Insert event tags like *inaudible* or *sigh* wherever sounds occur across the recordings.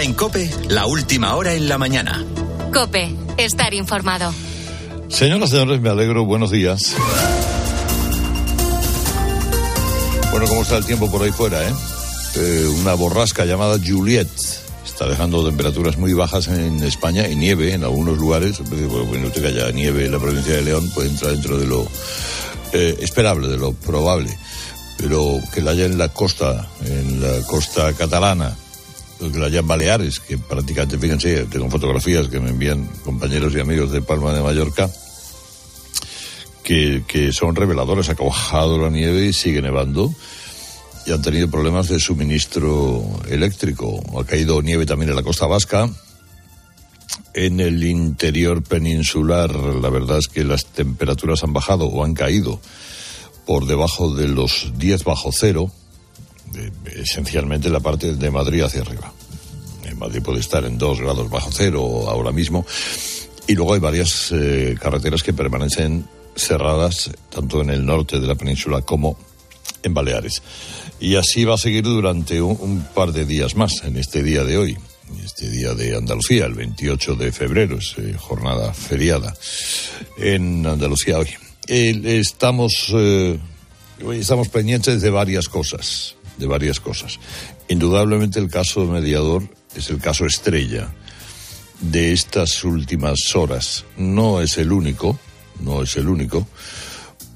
en Cope, la última hora en la mañana. Cope, estar informado. Señoras y señores, me alegro. Buenos días. Bueno, ¿cómo está el tiempo por ahí fuera, eh? eh una borrasca llamada Juliet está dejando temperaturas muy bajas en España y nieve en algunos lugares. Bueno, usted que haya nieve en la provincia de León puede entrar dentro de lo eh, esperable, de lo probable. Pero que la haya en la costa, en la costa catalana, en Baleares, que prácticamente, fíjense, tengo fotografías que me envían compañeros y amigos de Palma de Mallorca, que, que son reveladores. Ha bajado la nieve y sigue nevando y han tenido problemas de suministro eléctrico. Ha caído nieve también en la costa vasca. En el interior peninsular, la verdad es que las temperaturas han bajado o han caído por debajo de los 10 bajo cero, esencialmente la parte de Madrid hacia arriba. En Madrid puede estar en 2 grados bajo cero ahora mismo. Y luego hay varias eh, carreteras que permanecen cerradas, tanto en el norte de la península como en Baleares. Y así va a seguir durante un, par de días más, en este día de hoy, este día de Andalucía, el 28 de febrero, es eh, jornada feriada en Andalucía hoy. estamos, eh, estamos pendientes de varias cosas, de varias cosas. Indudablemente el caso mediador es el caso estrella de estas últimas horas. No es el único, no es el único,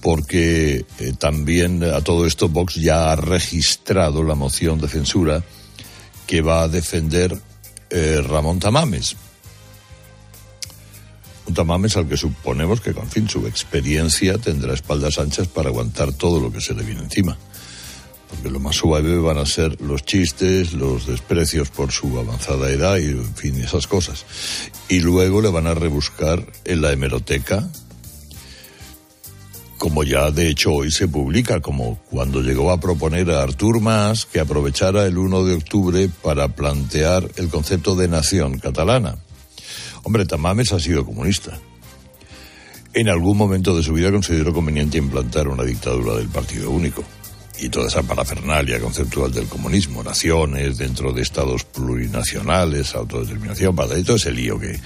porque eh, también a todo esto Vox ya ha registrado la moción de censura que va a defender eh, Ramón Tamames. Un Tamames al que suponemos que, con fin, su experiencia tendrá espaldas anchas para aguantar todo lo que se le viene encima. Porque lo más suave van a ser los chistes, los desprecios por su avanzada edad y, en fin, esas cosas. Y luego le van a rebuscar en la hemeroteca como ya de hecho hoy se publica, como cuando llegó a proponer a Artur Mas que aprovechara el 1 de octubre para plantear el concepto de nación catalana. Hombre, Tamames ha sido comunista. En algún momento de su vida consideró conveniente implantar una dictadura del Partido Único. Y toda esa parafernalia conceptual del comunismo, naciones dentro de estados plurinacionales, autodeterminación, para todo ese lío que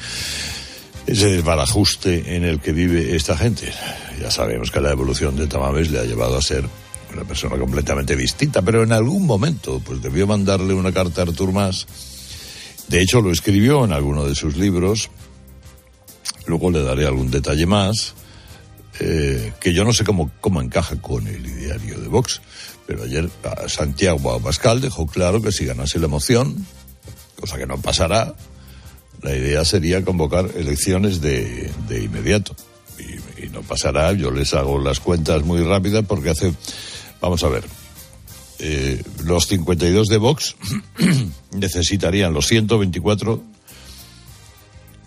ese desbarajuste en el que vive esta gente. Ya sabemos que la evolución de Tamames le ha llevado a ser una persona completamente distinta, pero en algún momento pues debió mandarle una carta a Artur Mas. De hecho, lo escribió en alguno de sus libros. Luego le daré algún detalle más, eh, que yo no sé cómo, cómo encaja con el ideario de Vox. Pero ayer Santiago Abascal dejó claro que si ganase la moción, cosa que no pasará, la idea sería convocar elecciones de, de inmediato. Y, no pasará, yo les hago las cuentas muy rápidas porque hace, vamos a ver, eh, los 52 de Vox *clears throat* necesitarían los 124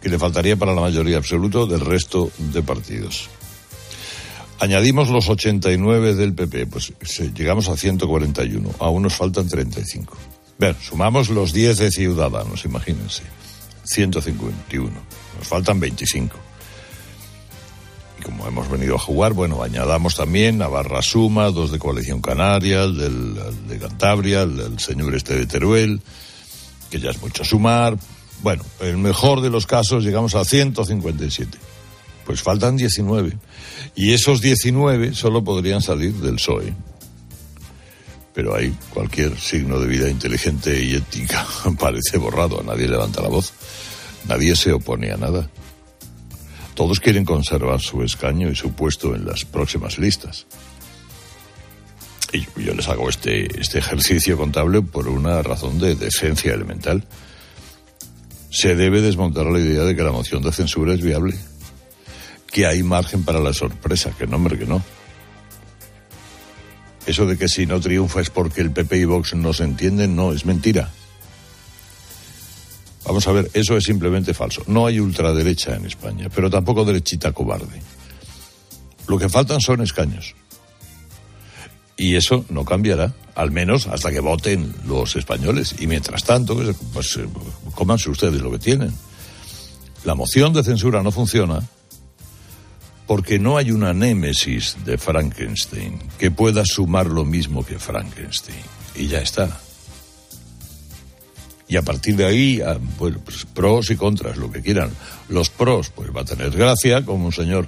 que le faltaría para la mayoría absoluta del resto de partidos. Añadimos los 89 del PP, pues llegamos a 141, aún nos faltan 35. Ver, sumamos los 10 de Ciudadanos, imagínense. 151. Nos faltan 25. Y como hemos venido a jugar, bueno, añadamos también a Barra Suma, dos de Coalición Canaria, el, del, de Cantabria, el del señor este de Teruel, que ya es mucho sumar. Bueno, en el mejor de los casos llegamos a 157. Pues faltan 19. Y esos 19 solo podrían salir del PSOE pero hay cualquier signo de vida inteligente y ética *laughs* parece borrado, nadie levanta la voz, nadie se opone a nada. Todos quieren conservar su escaño y su puesto en las próximas listas. Y yo les hago este, este ejercicio contable por una razón de decencia elemental. Se debe desmontar la idea de que la moción de censura es viable, que hay margen para la sorpresa, que no, hombre, que no eso de que si no triunfa es porque el PP y Vox no se entienden, no, es mentira. Vamos a ver, eso es simplemente falso. No hay ultraderecha en España, pero tampoco derechita cobarde. Lo que faltan son escaños. Y eso no cambiará, al menos hasta que voten los españoles. Y mientras tanto, pues, pues cómanse ustedes lo que tienen. La moción de censura no funciona porque no hay una némesis de Frankenstein que pueda sumar lo mismo que Frankenstein. Y ya está. Y a partir de ahí, ah, pues, pros y contras, lo que quieran. Los pros, pues va a tener gracia, como un señor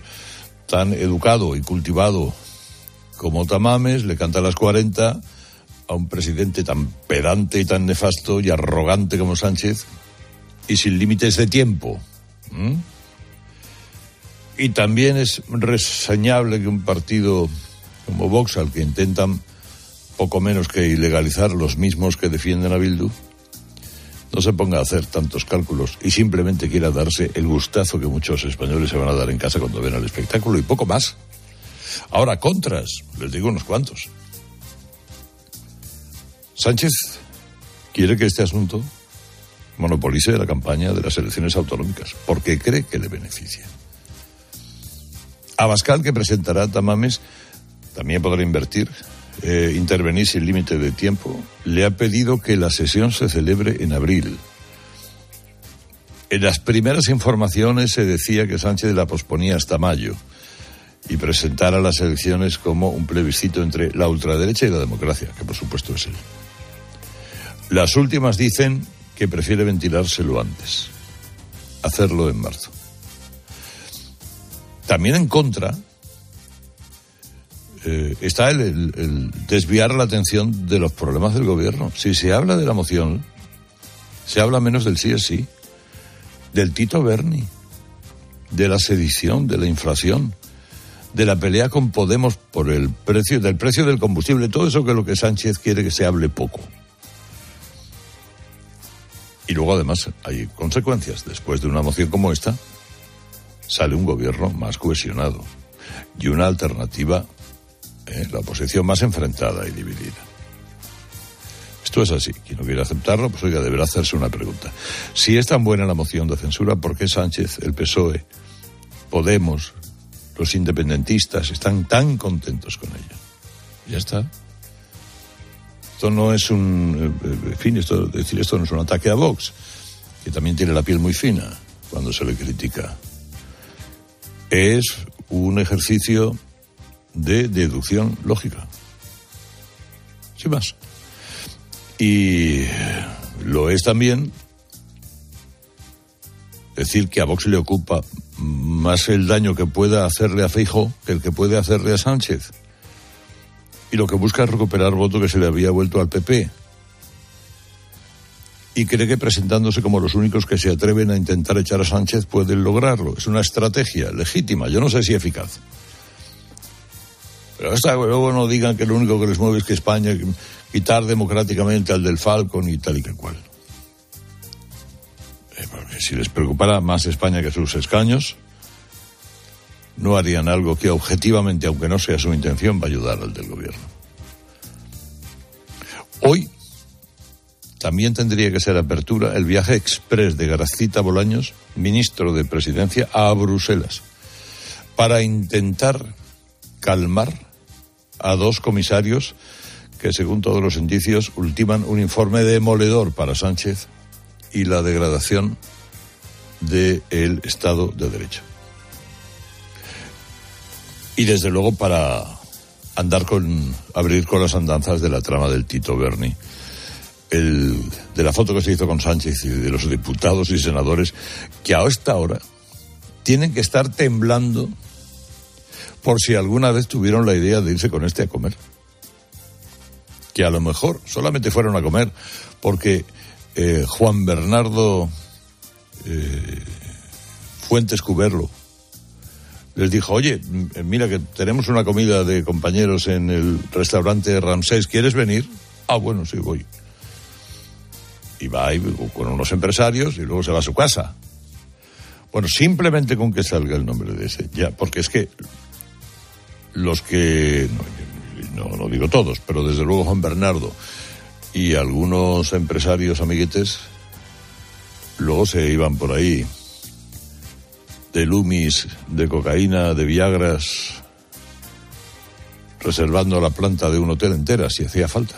tan educado y cultivado como Tamames, le canta a las 40 a un presidente tan pedante y tan nefasto y arrogante como Sánchez y sin límites de tiempo. Y también es reseñable que un partido como Vox, al que intentan poco menos que ilegalizar los mismos que defienden a Bildu, no se ponga a hacer tantos cálculos y simplemente quiera darse el gustazo que muchos españoles se van a dar en casa cuando ven el espectáculo y poco más. Ahora, contras, les digo unos cuantos. Sánchez quiere que este asunto monopolice la campaña de las elecciones autonómicas, porque cree que le beneficia. Abascal, que presentará Tamames, también podrá invertir, eh, intervenir sin límite de tiempo, le ha pedido que la sesión se celebre en abril. En las primeras informaciones se decía que Sánchez la posponía hasta mayo y presentara las elecciones como un plebiscito entre la ultraderecha y la democracia, que por supuesto es él. Las últimas dicen que prefiere ventilárselo antes, hacerlo en marzo. También en contra eh, está el, desviar la atención de los problemas del gobierno. Si se habla de la moción, se habla menos del sí es sí, del Tito Berni, de la sedición, de la inflación, de la pelea con Podemos por el precio, del precio del combustible, todo eso que es lo que Sánchez quiere que se hable poco. Y luego además hay consecuencias. Después de una moción como esta, sale un gobierno más cohesionado y una alternativa, ¿eh? la oposición más enfrentada y dividida. Esto es así. Quien no quiere aceptarlo, pues oiga, deberá hacerse una pregunta. Si es tan buena la moción de censura, ¿por qué Sánchez, el PSOE, Podemos, los independentistas están tan contentos con ella? Ya está. Esto no es un, eh, en fin, esto, decir esto no es un ataque a Vox, que también tiene la piel muy fina cuando se le critica. Es un ejercicio de deducción lógica. Sin más. Y lo es también decir que a Vox le ocupa más el daño que pueda hacerle a Feijo que el que puede hacerle a Sánchez y lo que busca es recuperar voto que se le había vuelto al PP. Y cree que presentándose como los únicos que se atreven a intentar echar a Sánchez pueden lograrlo. Es una estrategia legítima, yo no sé si eficaz. Pero hasta luego no digan que lo único que les mueve es que España quitar democráticamente al del Falcon y tal y que cual. Eh, porque si les preocupara más España que sus escaños, no harían algo que objetivamente, aunque no sea su intención, va a ayudar al del gobierno. Hoy también tendría que ser apertura el viaje express de Garacita Bolaños, ministro de Presidencia, a Bruselas, para intentar calmar a dos comisarios que, según todos los indicios, ultiman un informe demoledor para Sánchez y la degradación del Estado de Derecho y desde luego para andar con, abrir con las andanzas de la trama del Tito Berni. El, de la foto que se hizo con Sánchez y de los diputados y senadores que a esta hora tienen que estar temblando por si alguna vez tuvieron la idea de irse con este a comer. Que a lo mejor solamente fueron a comer porque eh, Juan Bernardo eh, Fuentes Cuberlo, les dijo, oye, mira que tenemos una comida de compañeros en el restaurante Ramsés, ¿quieres venir? Ah, bueno, sí, voy. Y va ahí con unos empresarios y luego se va a su casa. Bueno, simplemente con que salga el nombre de ese, ya, porque es que los que, no, no, digo todos, pero desde luego Juan Bernardo y algunos empresarios amiguetes, luego se iban por ahí de Lumis, de cocaína, de Viagras, reservando la planta de un hotel entera si hacía falta.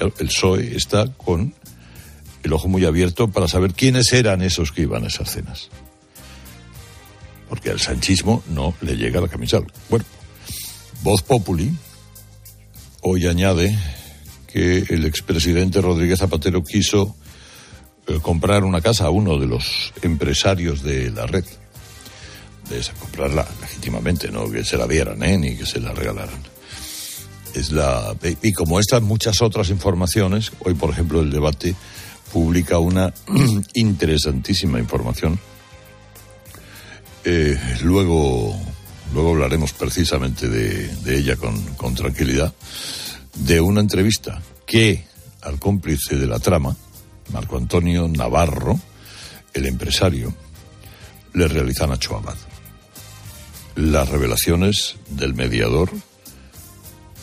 El PSOE está con el ojo muy abierto para saber quiénes eran esos que iban a esas cenas. Porque al sanchismo no le llega la camisa Bueno, Voz Populi hoy añade que el expresidente Rodríguez Zapatero quiso eh, comprar una casa a uno de los empresarios de la red. De esa, comprarla legítimamente, no que se la dieran, ¿eh? ni que se la regalaran. Es la, y como estas muchas otras informaciones, hoy por ejemplo el debate publica una *clears throat* interesantísima información. Eh, luego, luego hablaremos precisamente de, ella con, tranquilidad, de una entrevista que al cómplice de la trama, Marco Antonio Navarro, el empresario, le realizan a Abad. Las revelaciones del mediador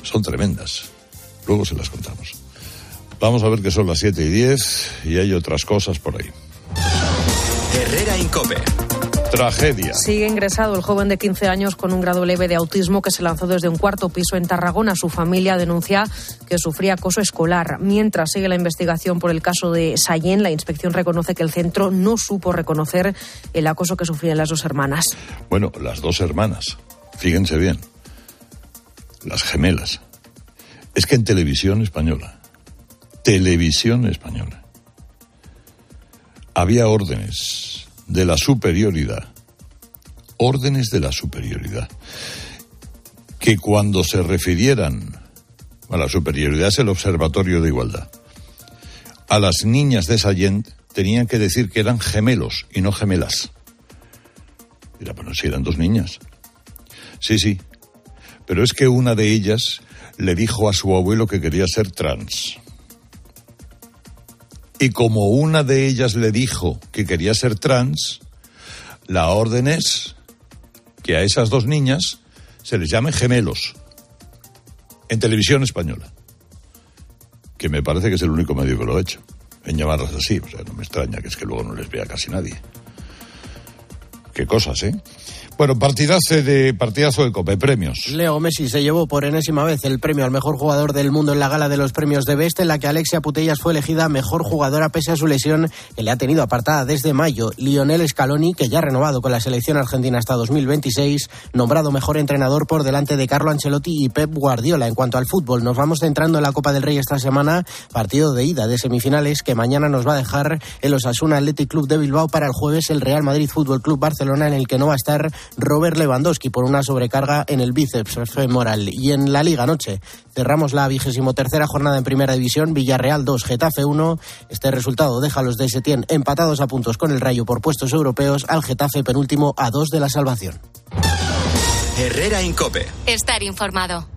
son tremendas. Luego se las contamos. Vamos a ver que son las 7 y 10 y hay otras cosas por ahí. Herrera Incope. Tragedia. Sigue ingresado el joven de 15 años con un grado leve de autismo que se lanzó desde un cuarto piso en Tarragona. Su familia denuncia que sufría acoso escolar. Mientras sigue la investigación por el caso de Sayen, la inspección reconoce que el centro no supo reconocer el acoso que sufrían las dos hermanas. Bueno, las dos hermanas. Fíjense bien. Las gemelas. Es que en televisión española, televisión española, había órdenes de la superioridad, órdenes de la superioridad, que cuando se refirieran a la superioridad es el Observatorio de Igualdad, a las niñas de Sallent tenían que decir que eran gemelos y no gemelas. Mira, bueno, si eran dos niñas. Sí, sí. Pero es que una de ellas le dijo a su abuelo que quería ser trans. Y como una de ellas le dijo que quería ser trans, la orden es que a esas dos niñas se les llame gemelos en televisión española. Que me parece que es el único medio que lo ha hecho, en llamarlas así. O sea, no me extraña que es que luego no les vea casi nadie. Qué cosas, ¿eh? Bueno, partidazo de, partidazo de premios. Leo Messi se llevó por enésima vez el premio al mejor jugador del mundo en la gala de los premios de Best, en la que Alexia Putellas fue elegida mejor jugadora pese a su lesión que le ha tenido apartada desde mayo. Lionel Scaloni, que ya ha renovado con la selección argentina hasta 2026, nombrado mejor entrenador por delante de Carlo Ancelotti y Pep Guardiola. En cuanto al fútbol, nos vamos centrando en la Copa del Rey esta semana, partido de ida de semifinales que mañana nos va a dejar el Osasuna Athletic Club de Bilbao para el jueves el Real Madrid Fútbol Club Barcelona en el que no va a estar Robert Lewandowski por una sobrecarga en el bíceps femoral. Y en la Liga Noche cerramos la vigésimo tercera jornada en Primera División, Villarreal 2, Getafe 1. Este resultado deja a los de Setién empatados a puntos con el Rayo por puestos europeos, al Getafe penúltimo a dos de la salvación. Herrera Incope. Estar informado.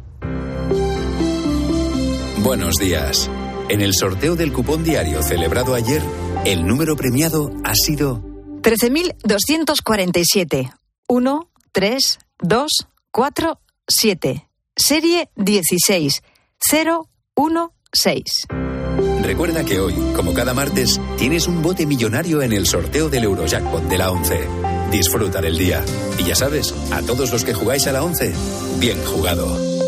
Buenos días. En el sorteo del cupón diario celebrado ayer, el número premiado ha sido 13.247. 1, 3, 2, 4, 7. Serie 16. 0, 1, 6. Recuerda que hoy, como cada martes, tienes un bote millonario en el sorteo del Eurojackpot de la 11. Disfruta del día. Y ya sabes, a todos los que jugáis a la 11, bien jugado.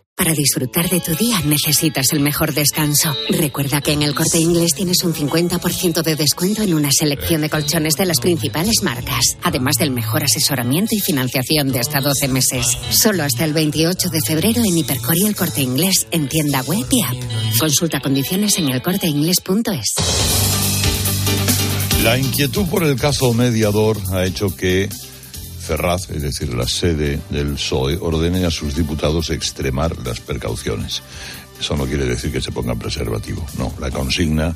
Para disfrutar de tu día necesitas el mejor descanso. Recuerda que en el corte inglés tienes un 50% de descuento en una selección de colchones de las principales marcas, además del mejor asesoramiento y financiación de hasta 12 meses. Solo hasta el 28 de febrero en Hipercor y el corte inglés en tienda web y app. Consulta condiciones en elcorteinglés.es. La inquietud por el caso mediador ha hecho que Ferraz, es decir, la sede del PSOE, ordene a sus diputados extremar las precauciones. Eso no quiere decir que se pongan preservativo, no. La consigna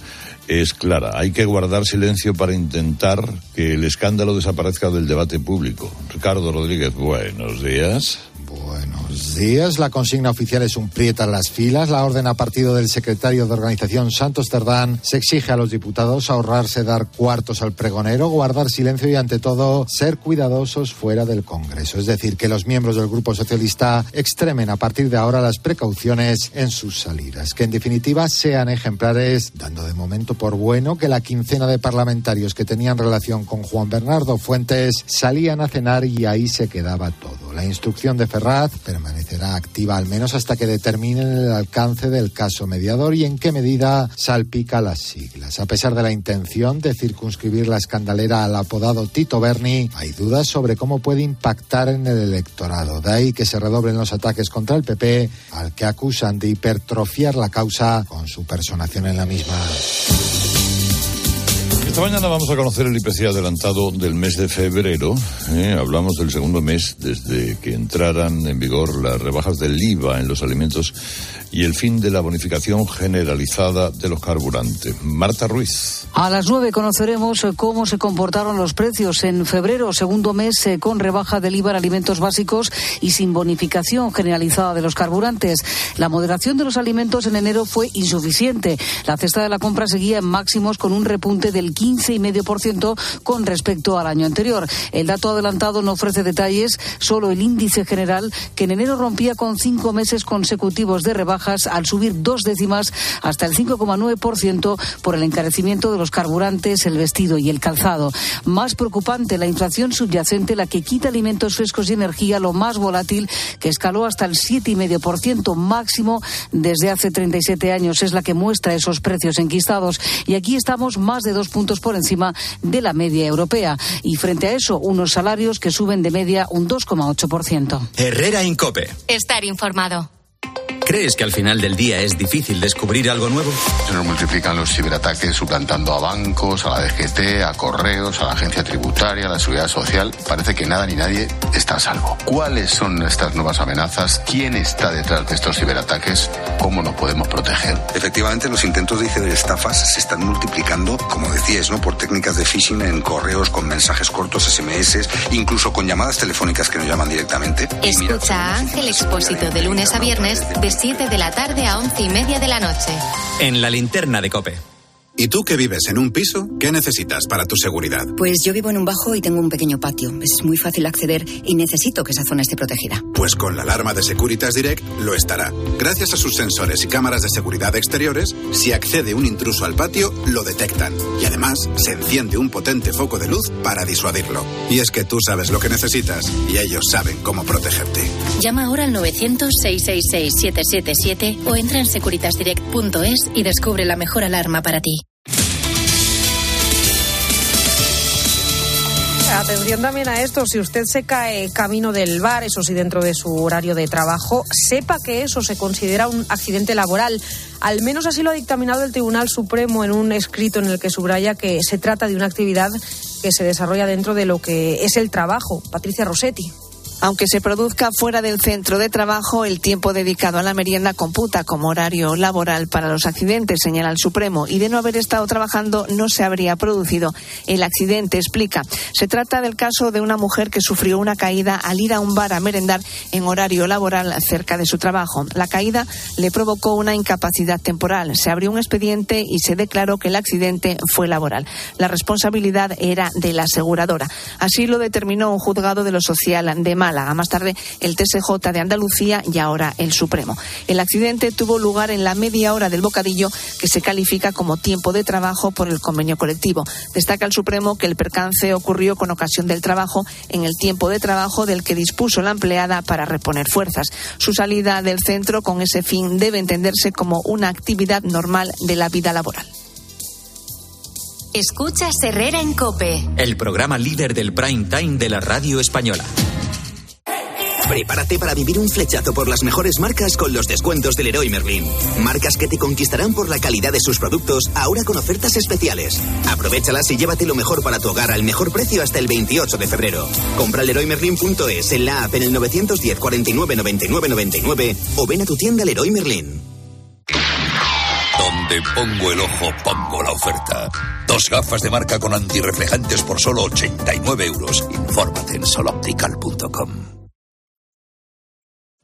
es clara. Hay que guardar silencio para intentar que el escándalo desaparezca del debate público. Ricardo Rodríguez, buenos días. Buenos buenos días. La consigna oficial es un prieta en las filas. La orden a partido del secretario de organización Santos Cerdán se exige a los diputados ahorrarse dar cuartos al pregonero, guardar silencio y ante todo ser cuidadosos fuera del Congreso. Es decir, que los miembros del Grupo Socialista extremen a partir de ahora las precauciones en sus salidas. Que en definitiva sean ejemplares, dando de momento por bueno que la quincena de parlamentarios que tenían relación con Juan Bernardo Fuentes salían a cenar y ahí se quedaba todo. La instrucción de Ferraz permanecerá activa al menos hasta que determinen el alcance del caso mediador y en qué medida salpica las siglas. A pesar de la intención de circunscribir la escandalera al apodado Tito Berni, hay dudas sobre cómo puede impactar en el electorado. De ahí que se redoblen los ataques contra el PP, al que acusan de hipertrofiar la causa con su personación en la misma. Esta mañana vamos a conocer el IPC adelantado del mes de febrero. ¿eh? Hablamos del segundo mes desde que entraran en vigor las rebajas del IVA en los alimentos y el fin de la bonificación generalizada de los carburantes. Marta Ruiz. A las nueve conoceremos eh, cómo se comportaron los precios en febrero, segundo mes eh, con rebaja del IVA en alimentos básicos y sin bonificación generalizada de los carburantes. La moderación de los alimentos en enero fue insuficiente. La cesta de la compra seguía en máximos con un repunte del 15,5% con respecto al año anterior. El dato adelantado no ofrece detalles, solo el índice general que en enero rompía con cinco meses consecutivos de rebaja al subir dos décimas hasta el 5,9% por el encarecimiento de los carburantes, el vestido y el calzado. Más preocupante, la inflación subyacente, la que quita alimentos frescos y energía, lo más volátil, que escaló hasta el 7,5% máximo desde hace 37 años. Es la que muestra esos precios enquistados. Y aquí estamos más de dos puntos por encima de la media europea. Y frente a eso, unos salarios que suben de media un 2,8%. Herrera Incope. Estar informado. ¿Crees que al final del día es difícil descubrir algo nuevo? Se nos multiplican los ciberataques suplantando a bancos, a la DGT, a correos, a la agencia tributaria, a la seguridad social. Parece que nada ni nadie está a salvo. ¿Cuáles son estas nuevas amenazas? ¿Quién está detrás de estos ciberataques? ¿Cómo nos podemos proteger? Efectivamente, los intentos de ciberestafas se están multiplicando, como decías, ¿no? por técnicas de phishing en correos, con mensajes cortos, SMS, incluso con llamadas telefónicas que nos llaman directamente. Escucha a Ángel Expósito de lunes a viernes de 7 de la tarde a 11 y media de la noche. En la linterna de Cope. ¿Y tú que vives en un piso? ¿Qué necesitas para tu seguridad? Pues yo vivo en un bajo y tengo un pequeño patio. Es muy fácil acceder y necesito que esa zona esté protegida. Pues con la alarma de Securitas Direct lo estará. Gracias a sus sensores y cámaras de seguridad exteriores, si accede un intruso al patio, lo detectan. Y además, se enciende un potente foco de luz para disuadirlo. Y es que tú sabes lo que necesitas y ellos saben cómo protegerte. Llama ahora al 900-666-777 o entra en securitasdirect.es y descubre la mejor alarma para ti. Atención también a esto, si usted se cae camino del bar, eso sí dentro de su horario de trabajo, sepa que eso se considera un accidente laboral. Al menos así lo ha dictaminado el Tribunal Supremo en un escrito en el que subraya que se trata de una actividad que se desarrolla dentro de lo que es el trabajo. Patricia Rossetti. Aunque se produzca fuera del centro de trabajo, el tiempo dedicado a la merienda computa como horario laboral para los accidentes, señala el Supremo, y de no haber estado trabajando no se habría producido el accidente, explica. Se trata del caso de una mujer que sufrió una caída al ir a un bar a merendar en horario laboral cerca de su trabajo. La caída le provocó una incapacidad temporal. Se abrió un expediente y se declaró que el accidente fue laboral. La responsabilidad era de la aseguradora. Así lo determinó un juzgado de lo social de Málaga, más tarde el TSJ de Andalucía y ahora el Supremo. El accidente tuvo lugar en la media hora del bocadillo que se califica como tiempo de trabajo por el convenio colectivo. Destaca el Supremo que el percance ocurrió con ocasión del trabajo en el tiempo de trabajo del que dispuso la empleada para reponer fuerzas. Su salida del centro con ese fin debe entenderse como una actividad normal de la vida laboral. Escuchas Herrera en Cope. El programa líder del prime time de la radio española. Prepárate para vivir un flechazo por las mejores marcas con los descuentos del Leroy Merlin. Marcas que te conquistarán por la calidad de sus productos, ahora con ofertas especiales. Aprovechalas y llévate lo mejor para tu hogar al mejor precio hasta el 28 de febrero. Compra leroymerlin.es en la app en el 910 49 99 99 o ven a tu tienda Leroy Merlin. Donde pongo el ojo, pongo la oferta. Dos gafas de marca con antirreflejantes por solo 89 euros. Infórmate en soloptical.com.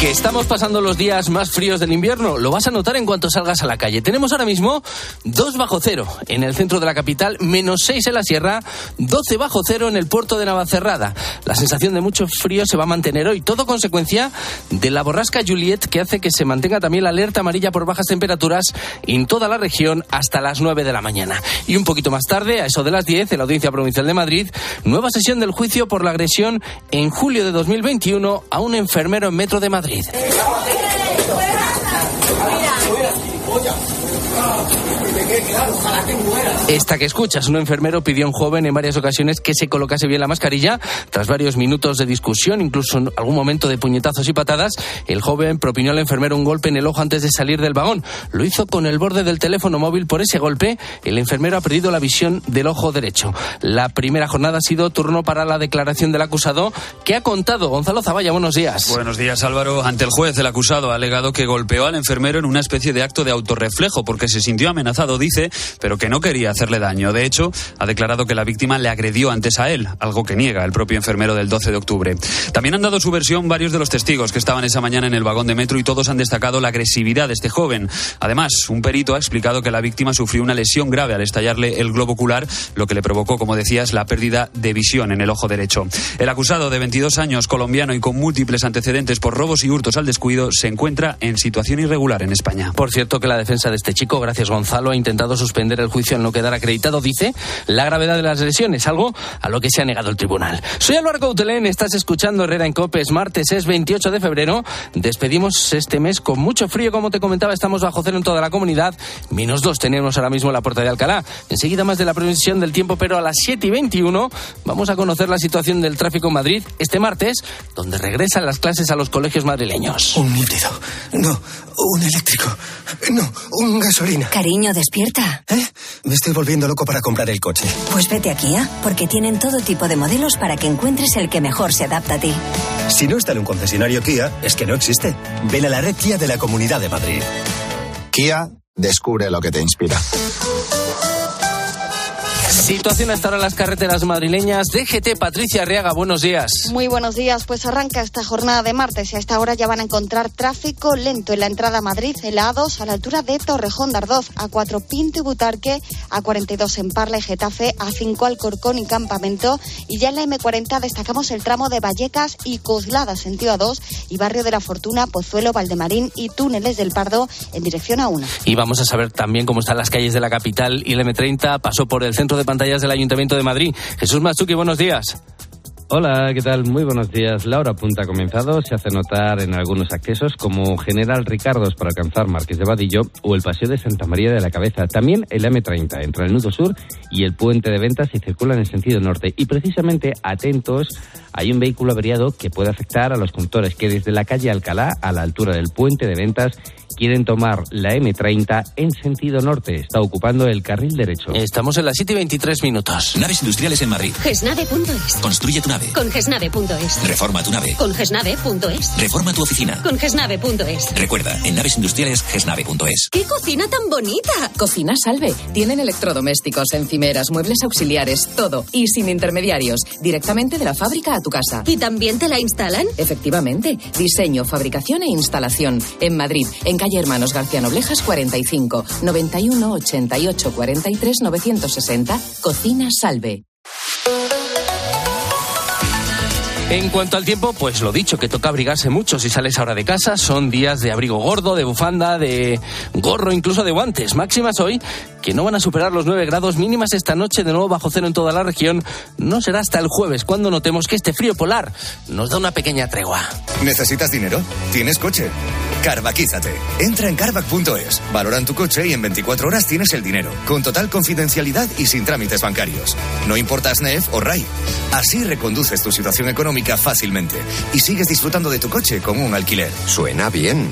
Que estamos pasando los días más fríos del invierno, lo vas a notar en cuanto salgas a la calle. Tenemos ahora mismo 2 bajo cero en el centro de la capital, menos 6 en la sierra, 12 bajo cero en el puerto de Navacerrada. La sensación de mucho frío se va a mantener hoy, todo consecuencia de la borrasca Juliet que hace que se mantenga también la alerta amarilla por bajas temperaturas en toda la región hasta las 9 de la mañana. Y un poquito más tarde, a eso de las 10, en la Audiencia Provincial de Madrid, nueva sesión del juicio por la agresión en julio de 2021 a un enfermero en Metro de Madrid. Madrid. Esta que escuchas, un enfermero pidió a un joven en varias ocasiones que se colocase bien la mascarilla. Tras varios minutos de discusión, incluso en algún momento de puñetazos y patadas, el joven propinó al enfermero un golpe en el ojo antes de salir del vagón. Lo hizo con el borde del teléfono móvil. Por ese golpe, el enfermero ha perdido la visión del ojo derecho. La primera jornada ha sido turno para la declaración del acusado, que ha contado Gonzalo Zavalla. Buenos días. Buenos días, Álvaro. Ante el juez, el acusado ha alegado que golpeó al enfermero en una especie de acto de autorreflejo porque se sintió amenazado, dice, pero que no quería hacerle daño. De hecho, ha declarado que la víctima le agredió antes a él, algo que niega el propio enfermero del 12 de octubre. También han dado su versión varios de los testigos que estaban esa mañana en el vagón de metro y todos han destacado la agresividad de este joven. Además, un perito ha explicado que la víctima sufrió una lesión grave al estallarle el globo ocular, lo que le provocó, como decías, la pérdida de visión en el ojo derecho. El acusado de 22 años, colombiano y con múltiples antecedentes por robos y hurtos al descuido, se encuentra en situación irregular en España. Por cierto, que la defensa de este chico, gracias Gonzalo, intentado suspender el juicio al no quedar acreditado, dice, la gravedad de las lesiones, algo a lo que se ha negado el tribunal. Soy Álvaro Coutelén, estás escuchando Herrera en Copes, martes es 28 de febrero. Despedimos este mes con mucho frío, como te comentaba, estamos bajo cero en toda la comunidad. Menos dos tenemos ahora mismo en la puerta de Alcalá. Enseguida más de la previsión del tiempo, pero a las 7 y 21 vamos a conocer la situación del tráfico en Madrid este martes, donde regresan las clases a los colegios madrileños. Un híbrido. No, un eléctrico. No, un gasolina. Cariño, despierta. ¿Eh? Me estoy volviendo loco para comprar el coche. Pues vete a Kia, porque tienen todo tipo de modelos para que encuentres el que mejor se adapta a ti. Si no está en un concesionario Kia, es que no existe. Ven a la red Kia de la Comunidad de Madrid. Kia, descubre lo que te inspira. Situación hasta ahora en las carreteras madrileñas. DGT, Patricia Arriaga, buenos días. Muy buenos días. Pues arranca esta jornada de martes y a esta hora ya van a encontrar tráfico lento en la entrada a Madrid, en la A2 a la altura de Torrejón de Ardoz, A4 Pinto y Butarque, A42 en Parla y Getafe, A5 Alcorcón y Campamento. Y ya en la M40 destacamos el tramo de Vallecas y Coslada, sentido A2, y Barrio de la Fortuna, Pozuelo, Valdemarín y Túneles del Pardo en dirección a 1. Y vamos a saber también cómo están las calles de la capital y el M30 pasó por el centro de pantallas del Ayuntamiento de Madrid. Jesús Matsuki, buenos días. Hola, ¿qué tal? Muy buenos días. La hora punta ha comenzado. Se hace notar en algunos accesos como General Ricardos para alcanzar Marqués de Vadillo o el Paseo de Santa María de la Cabeza. También el M30 entre el Nudo Sur y el Puente de Ventas y circula en el sentido norte. Y precisamente, atentos, hay un vehículo averiado que puede afectar a los conductores que desde la calle Alcalá a la altura del Puente de Ventas quieren tomar la M30 en sentido norte. Está ocupando el carril derecho. Estamos en las 7 y 23 minutos. Naves industriales en Madrid. Gesnave.es. Construye tu nave. Con Gesnave.es. Reforma tu nave. Con Gesnave.es. Reforma tu oficina. Con Gesnave.es. Recuerda, en naves industriales, gesnave.es. ¡Qué cocina tan bonita! Cocina Salve. Tienen electrodomésticos, encimeras, muebles auxiliares, todo. Y sin intermediarios. Directamente de la fábrica a tu casa. ¿Y también te la instalan? Efectivamente. Diseño, fabricación e instalación. En Madrid, en calle Hermanos García Noblejas 45 91 88 43 960. Cocina Salve. En cuanto al tiempo, pues lo dicho, que toca abrigarse mucho si sales ahora de casa. Son días de abrigo gordo, de bufanda, de gorro, incluso de guantes. Máximas hoy que no van a superar los 9 grados mínimas esta noche, de nuevo bajo cero en toda la región. No será hasta el jueves cuando notemos que este frío polar nos da una pequeña tregua. ¿Necesitas dinero? ¿Tienes coche? Carvaquízate. Entra en carvac.es. Valoran tu coche y en 24 horas tienes el dinero, con total confidencialidad y sin trámites bancarios. No importa SNEF o RAI. Así reconduces tu situación económica fácilmente y sigues disfrutando de tu coche como un alquiler. Suena bien.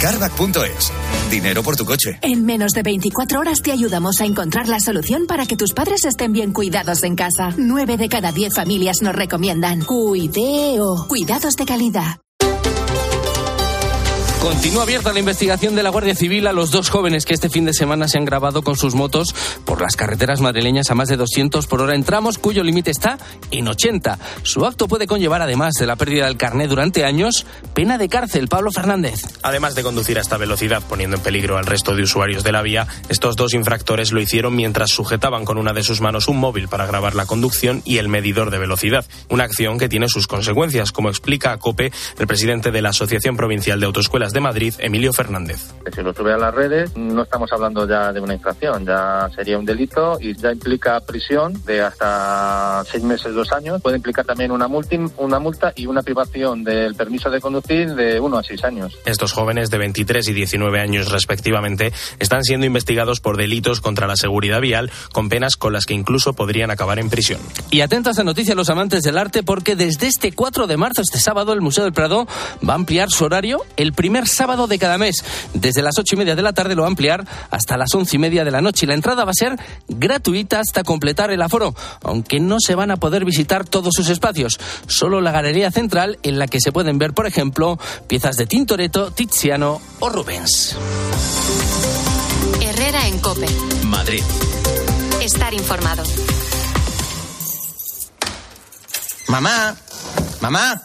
Carvac.es. dinero por tu coche. En menos de 24 horas te ayudamos a encontrar la solución para que tus padres estén bien cuidados en casa. 9 de cada 10 familias nos recomiendan Cuideo. Cuidados de calidad. Continúa abierta la investigación de la Guardia Civil a los dos jóvenes que este fin de semana se han grabado con sus motos por las carreteras madrileñas a más de 200 por hora en tramos cuyo límite está en 80. Su acto puede conllevar, además de la pérdida del carné durante años, pena de cárcel. Pablo Fernández. Además de conducir a esta velocidad poniendo en peligro al resto de usuarios de la vía, estos dos infractores lo hicieron mientras sujetaban con una de sus manos un móvil para grabar la conducción y el medidor de velocidad. Una acción que tiene sus consecuencias, como explica a COPE el presidente de la Asociación Provincial de Autoescuelas de Madrid, Emilio Fernández. Si lo sube a las redes, no estamos hablando ya de una infracción, ya sería un delito y ya implica prisión de hasta seis meses, dos años. Puede implicar también una multa, una multa y una privación del permiso de conducir de uno a seis años. Estos jóvenes de 23 y 19 años respectivamente están siendo investigados por delitos contra la seguridad vial con penas con las que incluso podrían acabar en prisión. Y atentas a noticia los amantes del arte porque desde este 4 de marzo, este sábado, el Museo del Prado va a ampliar su horario el primer sábado de cada mes. Desde las ocho y media de la tarde lo va a ampliar hasta las once y media de la noche. Y la entrada va a ser gratuita hasta completar el aforo, aunque no se van a poder visitar todos sus espacios. Solo la galería central, en la que se pueden ver, por ejemplo, piezas de Tintoretto, Tiziano o Rubens. Herrera en Cope. Madrid. Estar informado. Mamá, mamá,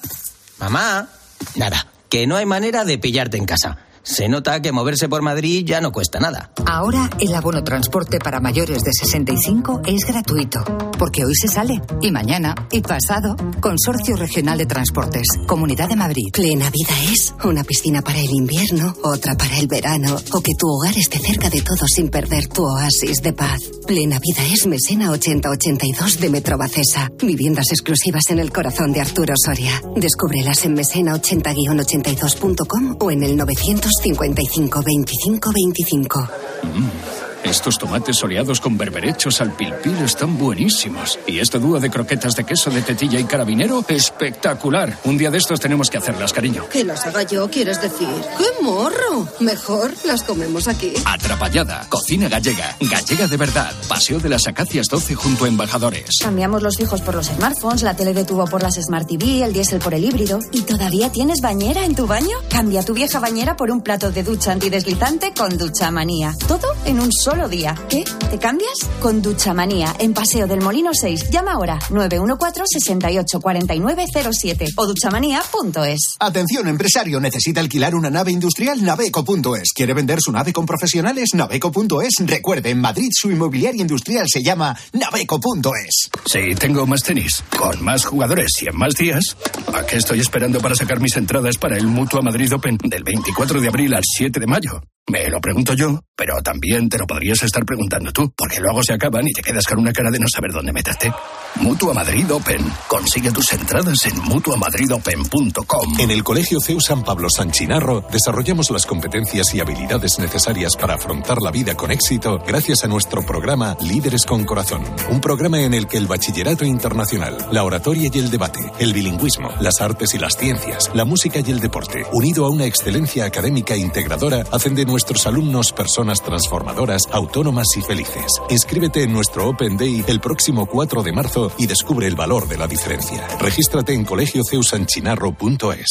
mamá. Nada, que no hay manera de pillarte en casa. Se nota que moverse por Madrid ya no cuesta nada. Ahora el abono transporte para mayores de 65 es gratuito, porque hoy se sale, y mañana, y pasado. Consorcio Regional de Transportes, Comunidad de Madrid. Plena vida es una piscina para el invierno, otra para el verano, o que tu hogar esté cerca de todo sin perder tu oasis de paz. Plena vida es Mesena 8082 de Metrobacesa. Viviendas exclusivas en el corazón de Arturo Soria. Descúbrelas en mesena80-82.com o en el 900 55 25 25. Estos tomates soleados con berberechos al pilpil están buenísimos. Y este dúo de croquetas de queso de tetilla y carabinero, espectacular. Un día de estos tenemos que hacerlas, cariño. Que las haga yo, quieres decir. ¡Qué morro! Mejor las comemos aquí. Atrapallada, cocina gallega, gallega de verdad. Paseo de las Acacias 12 junto a Embajadores. Cambiamos los fijos por los smartphones, la tele de tubo por las Smart TV, el diésel por el híbrido. ¿Y todavía tienes bañera en tu baño? Cambia tu vieja bañera por un plato de ducha antideslizante con Ducha Manía. Todo en un solo día. ¿Qué? ¿Te cambias? Con Ducha Manía, en Paseo del Molino 6. Llama ahora 914-684907 o duchamanía.es. Atención, empresario, necesita alquilar una nave industrial Naveco.es. ¿Quiere vender su nave con profesionales? Naveco.es. Recuerde, en Madrid su inmobiliaria industrial se llama Naveco.es. Sí, tengo más tenis, con más jugadores y en más días. ¿A qué estoy esperando para sacar mis entradas para el Mutua Madrid Open del 24 de abril al 7 de mayo? Me lo pregunto yo, pero también te lo podrías estar preguntando tú, porque luego se acaban y te quedas con una cara de no saber dónde meterte. Mutua Madrid Open. Consigue tus entradas en mutuamadridopen.com. En el Colegio CEU San Pablo San Chinarro desarrollamos las competencias y habilidades necesarias para afrontar la vida con éxito gracias a nuestro programa Líderes con Corazón. Un programa en el que el bachillerato internacional, la oratoria y el debate, el bilingüismo, las artes y las ciencias, la música y el deporte, unido a una excelencia académica integradora, hacen de nuestros alumnos personas transformadoras, autónomas y felices. Inscríbete en nuestro Open Day el próximo 4 de marzo y descubre el valor de la diferencia. Regístrate en colegioceusanchinarro.es.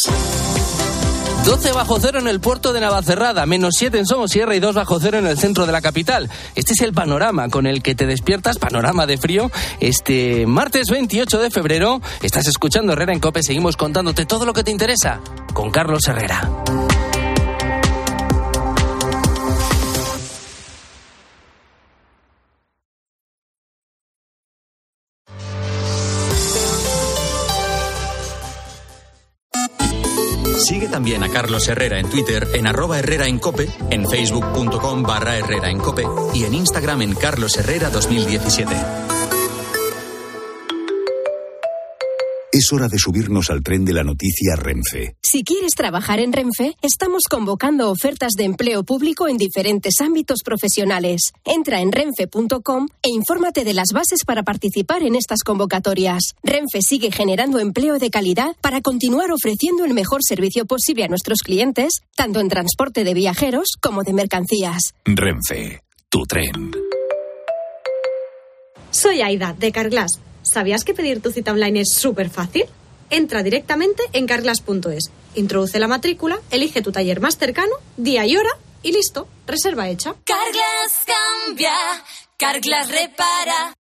12 bajo cero en el puerto de Navacerrada, menos 7 en Somosierra y 2 bajo cero en el centro de la capital. Este es el panorama con el que te despiertas, panorama de frío. Este martes 28 de febrero estás escuchando Herrera en Cope, seguimos contándote todo lo que te interesa con Carlos Herrera. Sigue también a Carlos Herrera en Twitter, en arroba Herrera en Cope, en facebook.com barra Herrera en Cope y en Instagram en Carlos Herrera 2017. Es hora de subirnos al tren de la noticia Renfe. Si quieres trabajar en Renfe, estamos convocando ofertas de empleo público en diferentes ámbitos profesionales. Entra en renfe.com e infórmate de las bases para participar en estas convocatorias. Renfe sigue generando empleo de calidad para continuar ofreciendo el mejor servicio posible a nuestros clientes, tanto en transporte de viajeros como de mercancías. Renfe, tu tren. Soy Aida, de Carglass. ¿Sabías que pedir tu cita online es súper fácil? Entra directamente en carglass.es, introduce la matrícula, elige tu taller más cercano, día y hora y listo, reserva hecha. Carglass cambia, Carglass repara.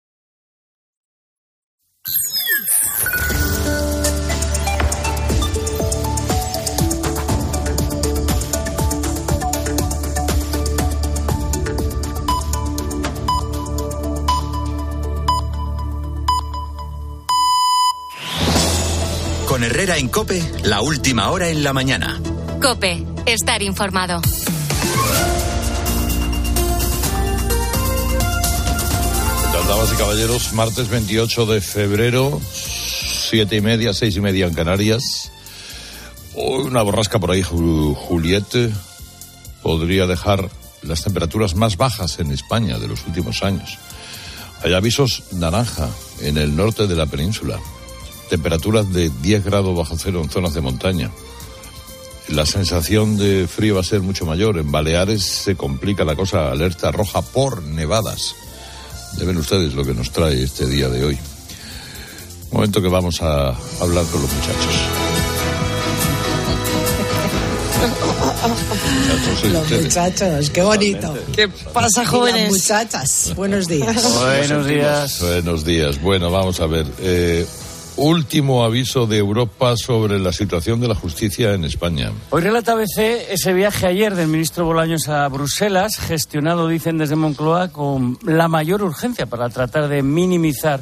Con Herrera en Cope, la última hora en la mañana. Cope, estar informado. ¿Qué tal, damas y caballeros? Martes 28 de febrero, siete y media, seis y media en Canarias. Hoy una borrasca por ahí, Ju- Juliette, podría dejar las temperaturas más bajas en España de los últimos años. Hay avisos naranja en el norte de la península. Temperaturas de 10 grados bajo cero en zonas de montaña. La sensación de frío va a ser mucho mayor. En Baleares se complica la cosa, alerta roja por nevadas. Ya ven ustedes lo que nos trae este día de hoy. Momento que vamos a hablar con los muchachos. Muchachos, sois Los muchachos, qué bonito. ¿Qué pasa, jóvenes? muchachas, buenos días. Buenos días. Buenos días. Bueno, vamos a ver. Eh, último aviso de Europa sobre la situación de la justicia en España. Hoy relata ABC ese viaje ayer del ministro Bolaños a Bruselas, gestionado, dicen desde Moncloa, con la mayor urgencia para tratar de minimizar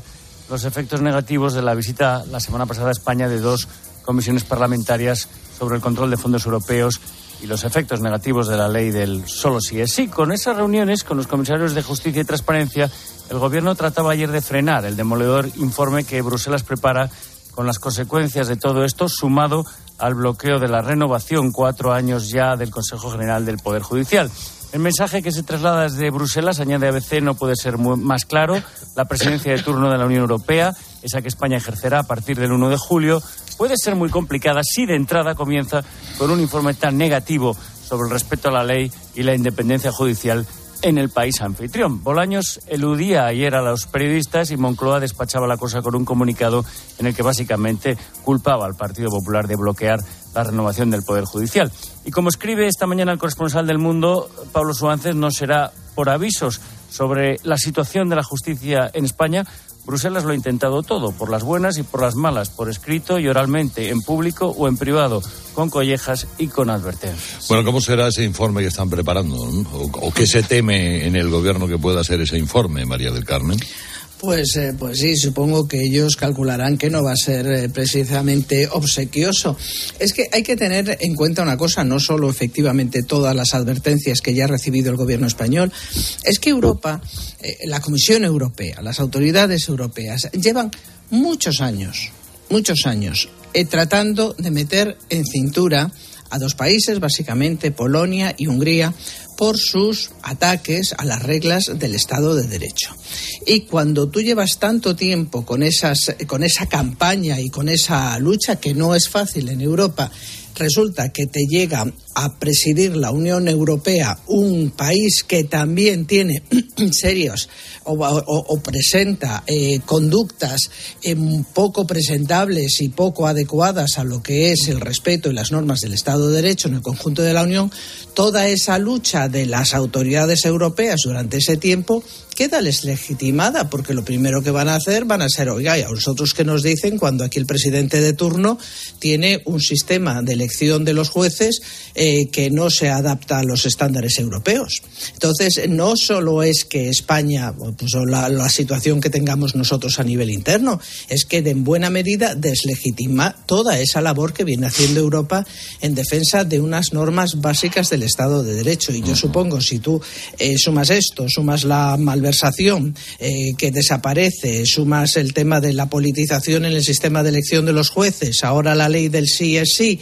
los efectos negativos de la visita la semana pasada a España de dos comisiones parlamentarias sobre el control de fondos europeos y los efectos negativos de la ley del solo sí es sí. Con esas reuniones con los comisarios de Justicia y Transparencia, el Gobierno trataba ayer de frenar el demoledor informe que Bruselas prepara con las consecuencias de todo esto, sumado al bloqueo de la renovación, cuatro años ya, del Consejo General del Poder Judicial. El mensaje que se traslada desde Bruselas, añade ABC, no puede ser más claro. La presidencia de turno de la Unión Europea, esa que España ejercerá a partir del 1 de julio, puede ser muy complicada si de entrada comienza con un informe tan negativo sobre el respeto a la ley y la independencia judicial en el país anfitrión. Bolaños eludía ayer a los periodistas y Moncloa despachaba la cosa con un comunicado en el que básicamente culpaba al Partido Popular de bloquear la renovación del Poder Judicial. Y como escribe esta mañana el corresponsal del Mundo, Pablo Suárez, no será por avisos sobre la situación de la justicia en España. Bruselas lo ha intentado todo, por las buenas y por las malas, por escrito y oralmente, en público o en privado, con collejas y con advertencias. Bueno, ¿cómo será ese informe que están preparando? ¿O, o qué se teme en el gobierno que pueda ser ese informe, María del Carmen? Pues, eh, pues sí, supongo que ellos calcularán que no va a ser eh, precisamente obsequioso. Es que hay que tener en cuenta una cosa, no solo efectivamente todas las advertencias que ya ha recibido el gobierno español, es que Europa, eh, la Comisión Europea, las autoridades europeas, llevan muchos años, muchos años, eh, tratando de meter en cintura a dos países, básicamente Polonia y Hungría, por sus ataques a las reglas del Estado de Derecho. Y cuando tú llevas tanto tiempo con, esas, con esa campaña y con esa lucha, que no es fácil en Europa, resulta que te llega a presidir la Unión Europea un país que también tiene *clears throat* serios o, presenta eh, conductas eh, poco presentables y poco adecuadas a lo que es el respeto y las normas del Estado de Derecho en el conjunto de la Unión, toda esa lucha de las autoridades europeas durante ese tiempo queda deslegitimada, porque lo primero que van a hacer van a ser, oiga, ¿y a vosotros que nos dicen cuando aquí el presidente de turno tiene un sistema de elección de los jueces eh, que no se adapta a los estándares europeos? Entonces, no solo es que España, pues, o la, la situación que tengamos nosotros a nivel interno, es que en buena medida deslegitima toda esa labor que viene haciendo Europa en defensa de unas normas básicas del Estado de Derecho. Y yo supongo, si tú eh, sumas esto, sumas la malversación eh, que desaparece, sumas el tema de la politización en el sistema de elección de los jueces, ahora la ley del sí es sí,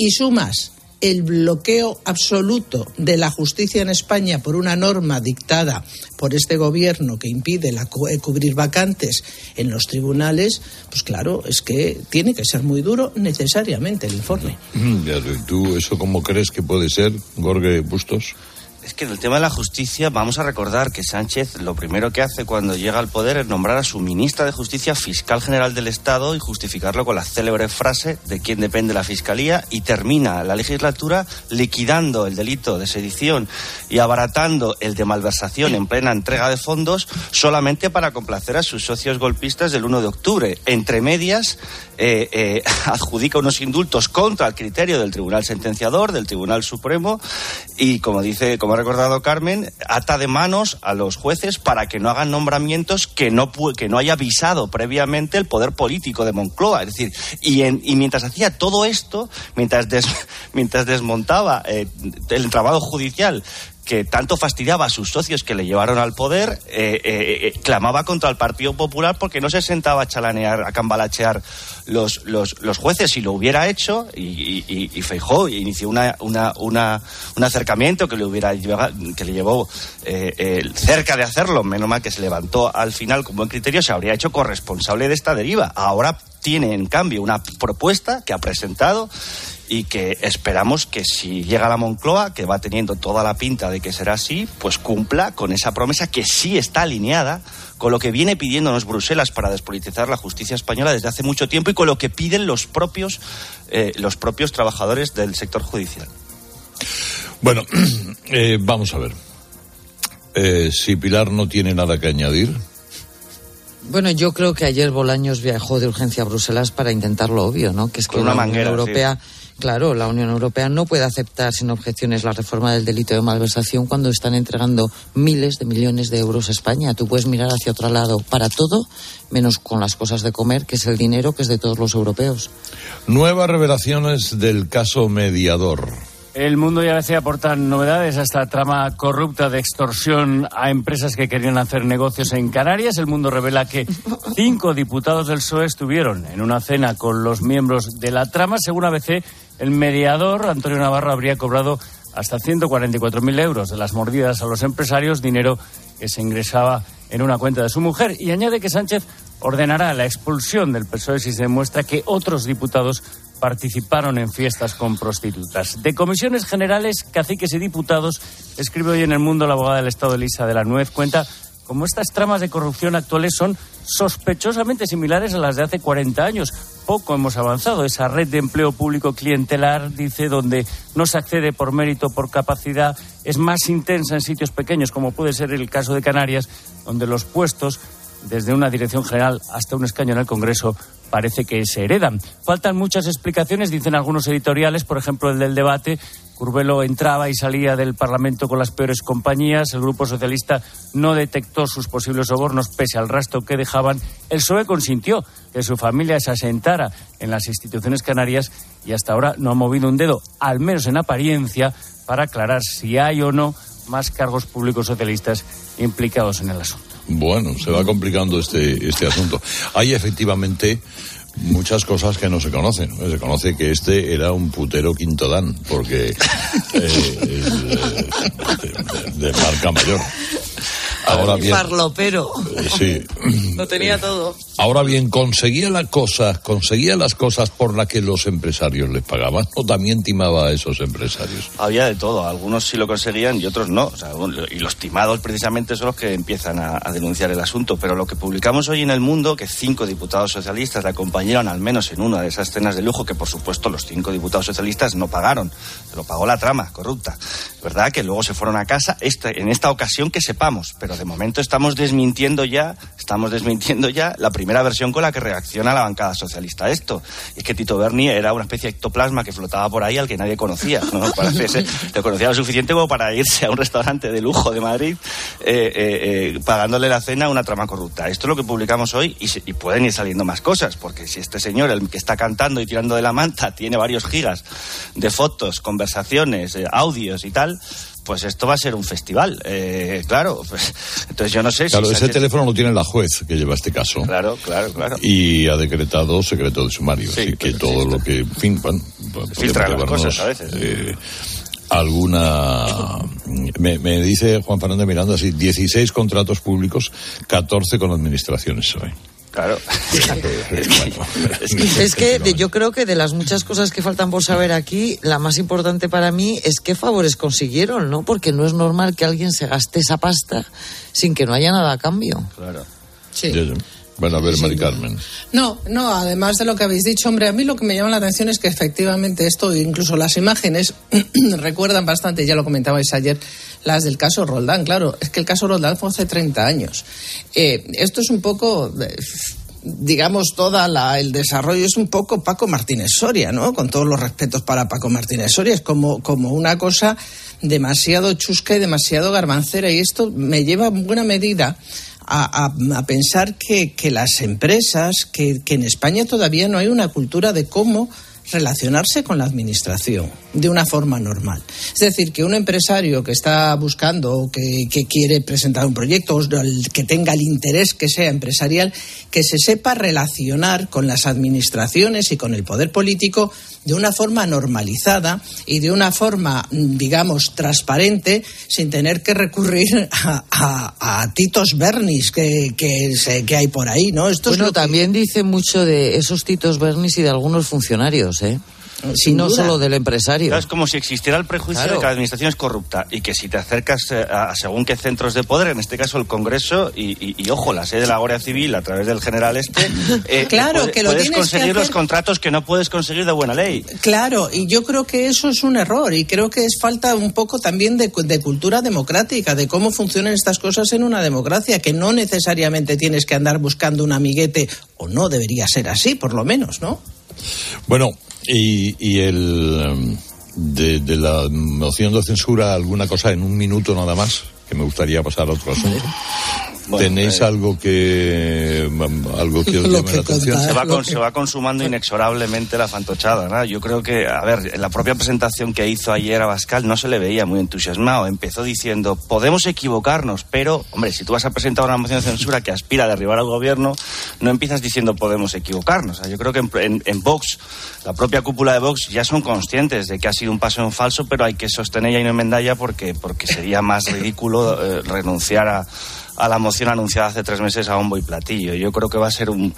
y sumas el bloqueo absoluto de la justicia en España por una norma dictada por este gobierno que impide la eh, cubrir vacantes en los tribunales, pues claro, es que tiene que ser muy duro necesariamente el informe. Mm, ya, ¿Tú eso cómo crees que puede ser, Gorge Bustos? Es que en el tema de la justicia vamos a recordar que Sánchez lo primero que hace cuando llega al poder es nombrar a su ministra de Justicia fiscal general del Estado y justificarlo con la célebre frase de quién depende la fiscalía y termina la legislatura liquidando el delito de sedición y abaratando el de malversación en plena entrega de fondos solamente para complacer a sus socios golpistas del 1 de octubre. Entre medias eh, eh, *laughs* adjudica unos indultos contra el criterio del Tribunal Sentenciador, del Tribunal Supremo, y como dice, como ha recordado Carmen, ata de manos a los jueces para que no hagan nombramientos que no que no haya avisado previamente el poder político de Moncloa. Es decir, y, en- y mientras hacía todo esto, mientras, *laughs* mientras desmontaba eh, el entramado judicial que tanto fastidiaba a sus socios que le llevaron al poder, eh, eh, eh, clamaba contra el Partido Popular porque no se sentaba a chalanear, a cambalachear los, los, los jueces. Si lo hubiera hecho, y, y, y- Feijóo inició una, una, un acercamiento que le, hubiera que le llevó cerca de hacerlo, menos mal que se levantó al final con buen criterio, se habría hecho corresponsable de esta deriva. Ahora tiene, en cambio, una propuesta que ha presentado y que esperamos que si llega a la Moncloa, que va teniendo toda la pinta de que será así, pues cumpla con esa promesa que sí está alineada con lo que viene pidiéndonos Bruselas para despolitizar la justicia española desde hace mucho tiempo y con lo que piden los propios, eh, los propios trabajadores del sector judicial. Bueno, *clears throat* eh, vamos a ver. Eh, si Pilar no tiene nada que añadir, Bueno, yo creo que ayer Bolaños viajó de urgencia a Bruselas para intentar lo obvio, ¿no? Que es que Con una la Unión manguera, Europea, claro, la Unión Europea no puede aceptar sin objeciones la reforma del delito de malversación cuando están entregando miles de millones de euros a España. Tú puedes mirar hacia otro lado para todo, menos con las cosas de comer, que es el dinero que es de todos los europeos. nuevas revelaciones del caso mediador. El mundo ya decía aportar novedades a esta trama corrupta de extorsión a empresas que querían hacer negocios en Canarias. El mundo revela que cinco diputados del PSOE estuvieron en una cena con los miembros de la trama. Según ABC, el mediador, Antonio Navarro, habría cobrado hasta 144.000 euros de las mordidas a los empresarios, dinero que se ingresaba en una cuenta de su mujer. Y añade que Sánchez ordenará la expulsión del PSOE si se demuestra que otros diputados participaron en fiestas con prostitutas. De comisiones generales, caciques y diputados, escribe hoy en El Mundo la abogada del Estado Elisa de la Nuez, cuenta cómo estas tramas de corrupción actuales son sospechosamente similares a las de hace 40 años. Poco hemos avanzado. Esa red de empleo público clientelar, dice, donde no se accede por mérito, por capacidad, es más intensa en sitios pequeños, como puede ser el caso de Canarias, donde los puestos desde una dirección general hasta un escaño en el Congreso, parece que se heredan. Faltan muchas explicaciones, dicen algunos editoriales, por ejemplo el del debate. Curvelo entraba y salía del Parlamento con las peores compañías. El Grupo Socialista no detectó sus posibles sobornos pese al rastro que dejaban. El PSOE consintió que su familia se asentara en las instituciones canarias y hasta ahora no ha movido un dedo, al menos en apariencia, para aclarar si hay o no más cargos públicos socialistas implicados en el asunto. Bueno, se va complicando este, este asunto. Hay efectivamente muchas cosas que no se conocen. Se conoce que este era un putero quinto dan, porque eh, es, eh, de, de marca mayor. Ahora bien, Farlopero. sí. *laughs* Lo tenía todo. Ahora bien, conseguía las cosas, conseguía las cosas por las que los empresarios les pagaban, o también timaba a esos empresarios. Había de todo, algunos sí lo conseguían y otros no. O sea, y los timados precisamente son los que empiezan a, a, denunciar el asunto. Pero lo que publicamos hoy en El Mundo, que cinco diputados socialistas le acompañaron al menos en una de esas cenas de lujo, que por supuesto los cinco diputados socialistas no pagaron, lo pagó la trama corrupta. ¿Verdad? Que luego se fueron a casa, este, en esta ocasión que sepamos, pero de momento estamos desmintiendo ya, estamos desmintiendo ya la primera versión con la que reacciona la bancada socialista a esto. Es que Tito Berni era una especie de ectoplasma que flotaba por ahí al que nadie conocía. ¿no? *laughs* Parece ser, lo conocía lo suficiente como para irse a un restaurante de lujo de Madrid eh, eh, eh, pagándole la cena a una trama corrupta. Esto es lo que publicamos hoy y, se, y, pueden ir saliendo más cosas, porque si este señor, el que está cantando y tirando de la manta, tiene varios gigas de fotos, conversaciones, audios y tal, pues esto va a ser un festival. Eh, claro, pues, entonces yo no sé Claro, si. ese Sánchez- teléfono lo tiene la juez que lleva este caso. Claro, claro, claro. Y ha decretado secreto de sumario. así que todo lo que. En fin, bueno, las cosas a veces. eh, alguna. *coughs* Me, me dice Juan Fernández Miranda así: 16 contratos públicos, 14 con administraciones hoy. Claro. *laughs* Es que de- yo creo que de las muchas cosas que faltan por saber aquí, la más importante para mí es qué favores consiguieron, ¿no? Porque no es normal que alguien se gaste esa pasta sin que no haya nada a cambio. Claro. Sí. Bueno, a ver, Mari Carmen. No, no, además de lo que habéis dicho, hombre, a mí lo que me llama la atención es que efectivamente esto, incluso las imágenes, *clears throat* recuerdan bastante, ya lo comentabais ayer, las del caso Roldán. Claro, es que el caso Roldán fue hace 30 años. Eh, esto es un poco. eh, digamos, toda la, el desarrollo es un poco Paco Martínez Soria, ¿no? Con todos los respetos para Paco Martínez Soria, es como, como una cosa demasiado chusca y demasiado garbancera y esto me lleva en buena medida a, pensar que, que las empresas, que, que en España todavía no hay una cultura de cómo relacionarse con la administración de una forma normal. Es decir, que un empresario que está buscando o que, que quiere presentar un proyecto, o que tenga el interés que sea empresarial, que se sepa relacionar con las administraciones y con el poder político de una forma normalizada y de una forma, mm, digamos, transparente, sin tener que recurrir a, a- a Titos Bernis que, que, se- que hay por ahí, ¿no? Esto es bueno, que- también dice mucho de esos Titos Bernis y de algunos funcionarios, ¿eh? Sin y no duda. solo del empresario. Es como si existiera el prejuicio Claro. de que la administración es corrupta y que si te acercas eh, a según qué centros de poder, en este caso el Congreso y, y- y, ojo, la sede de la Guardia Civil a través del general este, *laughs* eh, Claro, puede- que lo puedes tienes que conseguir los contratos que no puedes conseguir de buena ley. Claro, y yo creo que eso es un error y creo que es falta un poco también de, de cultura democrática, de cómo funcionan estas cosas en una democracia, que no necesariamente tienes que andar buscando un amiguete, o no debería ser así, por lo menos, ¿no? Bueno, y, y el. em, De, de la moción de censura, alguna cosa en un minuto nada más, que me gustaría pasar a otro asunto. Bueno, ¿Tenéis eh, algo que mm, algo que os *laughs* llame que la atención? Se va, con- se va consumando inexorablemente la fantochada. ¿no? Yo creo que, a ver, en la propia presentación que hizo ayer a Bascal no se le veía muy entusiasmado. Empezó diciendo, podemos equivocarnos, pero, hombre, si tú vas a presentar una moción de censura que aspira a derribar al gobierno, no empiezas diciendo podemos equivocarnos. O sea, yo creo que en, en- en Vox, la propia cúpula de Vox, ya son conscientes de que ha sido un paso en falso, pero hay que sostener y no enmendalla porque, porque sería más ridículo eh, renunciar a a la moción anunciada hace tres meses a bombo y platillo. Yo creo que va a ser un,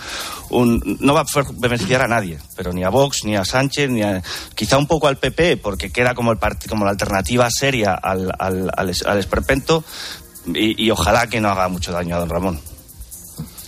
un- no va a beneficiar a nadie, pero ni a Vox, ni a Sánchez, ni a, quizá un poco al PP, porque queda como, el como la alternativa seria al, al, al, al esperpento, y ojalá que no haga mucho daño a don Ramón.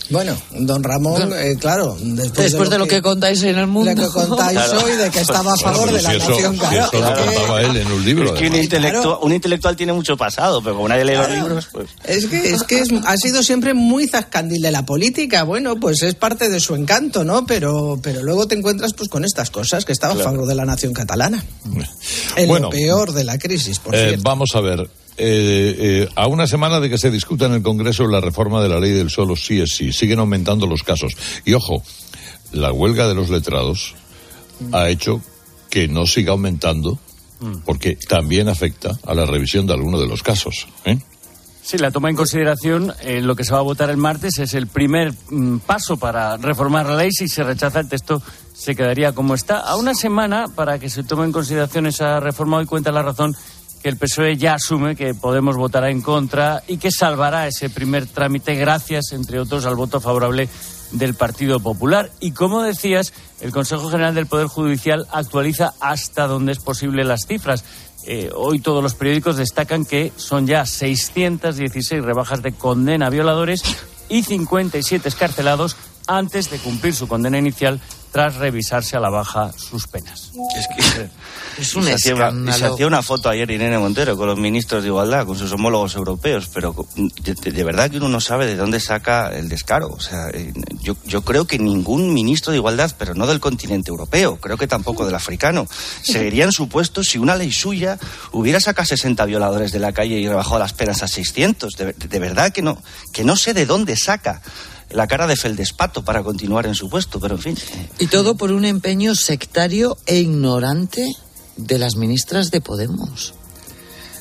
Bueno, don Ramón, eh, claro, después, Después de lo que contáis en el mundo. de que contáis Claro. hoy, de que estaba a Bueno, favor pero de la si eso- nación, si claro. eso lo es que- contaba él en un libro. Es que un, intelectual, un intelectual tiene mucho pasado, pero como nadie lee los libros, pues... Es que, es que es- ha sido siempre muy zascandil de la política. Bueno, pues es parte de su encanto, ¿no? Pero, pero luego te encuentras pues con estas cosas, que estaba a Claro. favor de la nación catalana. En Bueno. lo peor de la crisis, por Eh, cierto. vamos a ver. Eh, eh, a una semana de que se discuta en el Congreso la reforma de la ley del solo sí es sí, siguen aumentando los casos. Y ojo, la huelga de los letrados ha hecho que no siga aumentando porque también afecta a la revisión de algunos de los casos. ¿eh? Sí, la toma en consideración, eh, lo que se va a votar el martes es el primer mm, paso para reformar la ley. Si se rechaza el texto, se quedaría como está. A una semana para que se tome en consideración esa reforma, hoy cuenta la razón que el PSOE ya asume que Podemos votará en contra y que salvará ese primer trámite gracias, entre otros, al voto favorable del Partido Popular. Y como decías, el Consejo General del Poder Judicial actualiza hasta donde es posible las cifras. Eh, hoy todos los periódicos destacan que son ya 616 rebajas de condena a violadores y 57 escarcelados antes de cumplir su condena inicial tras revisarse a la baja sus penas. Es que Es Y un se hacía y se escándalo. hacía una foto ayer Irene Montero con los ministros de Igualdad, con sus homólogos europeos, pero de, de verdad que uno no sabe de dónde saca el descaro. O sea, eh, yo, yo creo que ningún ministro de Igualdad, pero no del continente europeo, creo que tampoco del africano, *laughs* seguiría en su puesto si una ley suya hubiera sacado 60 violadores de la calle y rebajado las penas a 600. De, de verdad que no, que no sé de dónde saca la cara de feldespato para continuar en su puesto, pero en fin. Y todo por un empeño sectario e ignorante de las ministras de Podemos.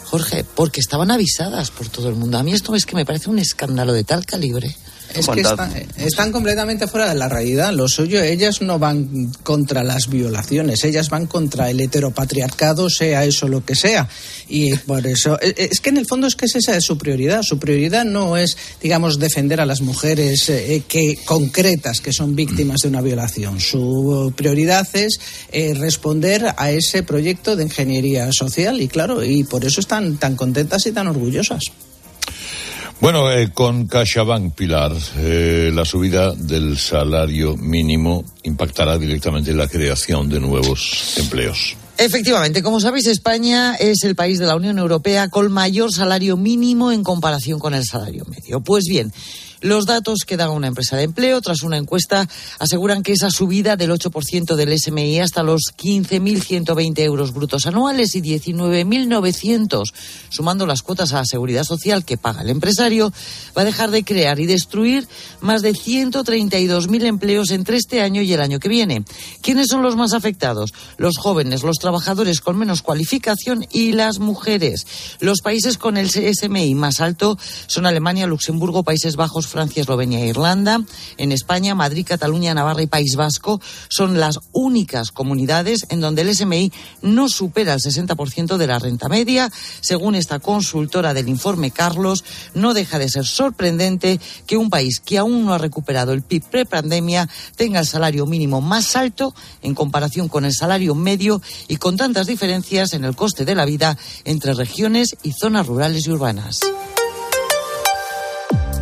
Jorge, porque estaban avisadas por todo el mundo. A mí esto es que me parece un escándalo de tal calibre. Es que están, están completamente fuera de la realidad. Lo suyo, ellas no van contra las violaciones, ellas van contra el heteropatriarcado, sea eso lo que sea. Y por eso, e- es que en el fondo es que esa es su prioridad. Su prioridad no es, digamos, defender a las mujeres eh, que concretas que son víctimas de una violación. Su prioridad es eh, responder a ese proyecto de ingeniería social y claro, y por eso están tan contentas y tan orgullosas. Bueno, eh, con CaixaBank, Pilar, eh, la subida del salario mínimo impactará directamente en la creación de nuevos empleos. Efectivamente, como sabéis, España es el país de la Unión Europea con mayor salario mínimo en comparación con el salario medio. Pues bien, los datos que da una empresa de empleo tras una encuesta aseguran que esa subida del 8% del SMI hasta los 15.120 euros brutos anuales y 19.900, sumando las cuotas a la seguridad social que paga el empresario, va a dejar de crear y destruir más de 132.000 empleos entre este año y el año que viene. ¿Quiénes son los más afectados? Los jóvenes, los trabajadores con menos cualificación y las mujeres. Los países con el SMI más alto son Alemania, Luxemburgo, Países Bajos, Francia, Eslovenia e Irlanda. En España, Madrid, Cataluña, Navarra y País Vasco son las únicas comunidades en donde el SMI no supera el 60% de la renta media. Según esta consultora del informe Carlos, no deja de ser sorprendente que un país que aún no ha recuperado el PIB prepandemia tenga el salario mínimo más alto en comparación con el salario medio y con tantas diferencias en el coste de la vida entre regiones y zonas rurales y urbanas.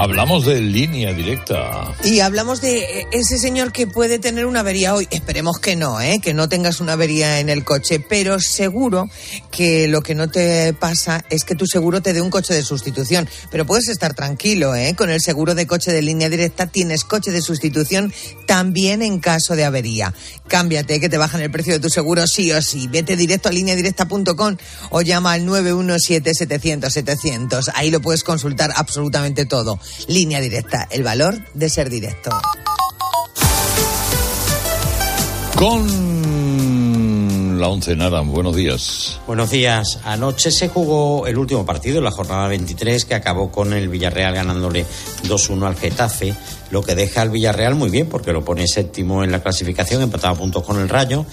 Hablamos de línea directa. Y hablamos de eh, ese señor que puede tener una avería hoy. Esperemos que no, ¿eh? que no tengas una avería en el coche, pero seguro que lo que no te pasa es que tu seguro te dé un coche de sustitución. Pero puedes estar tranquilo, ¿eh? con el seguro de coche de línea directa tienes coche de sustitución también en caso de avería. Cámbiate, que te bajan el precio de tu seguro sí o sí. Vete directo a lineadirecta.com o llama al 917-700-700. Ahí lo puedes consultar absolutamente todo. Línea directa, el valor de ser directo. Con la once Naran, buenos días. Buenos días. Anoche se jugó el último partido, la jornada 23, que acabó con el Villarreal ganándole 2-1 al Getafe, lo que deja al Villarreal muy bien, porque lo pone séptimo en la clasificación, empatado a puntos con el Rayo,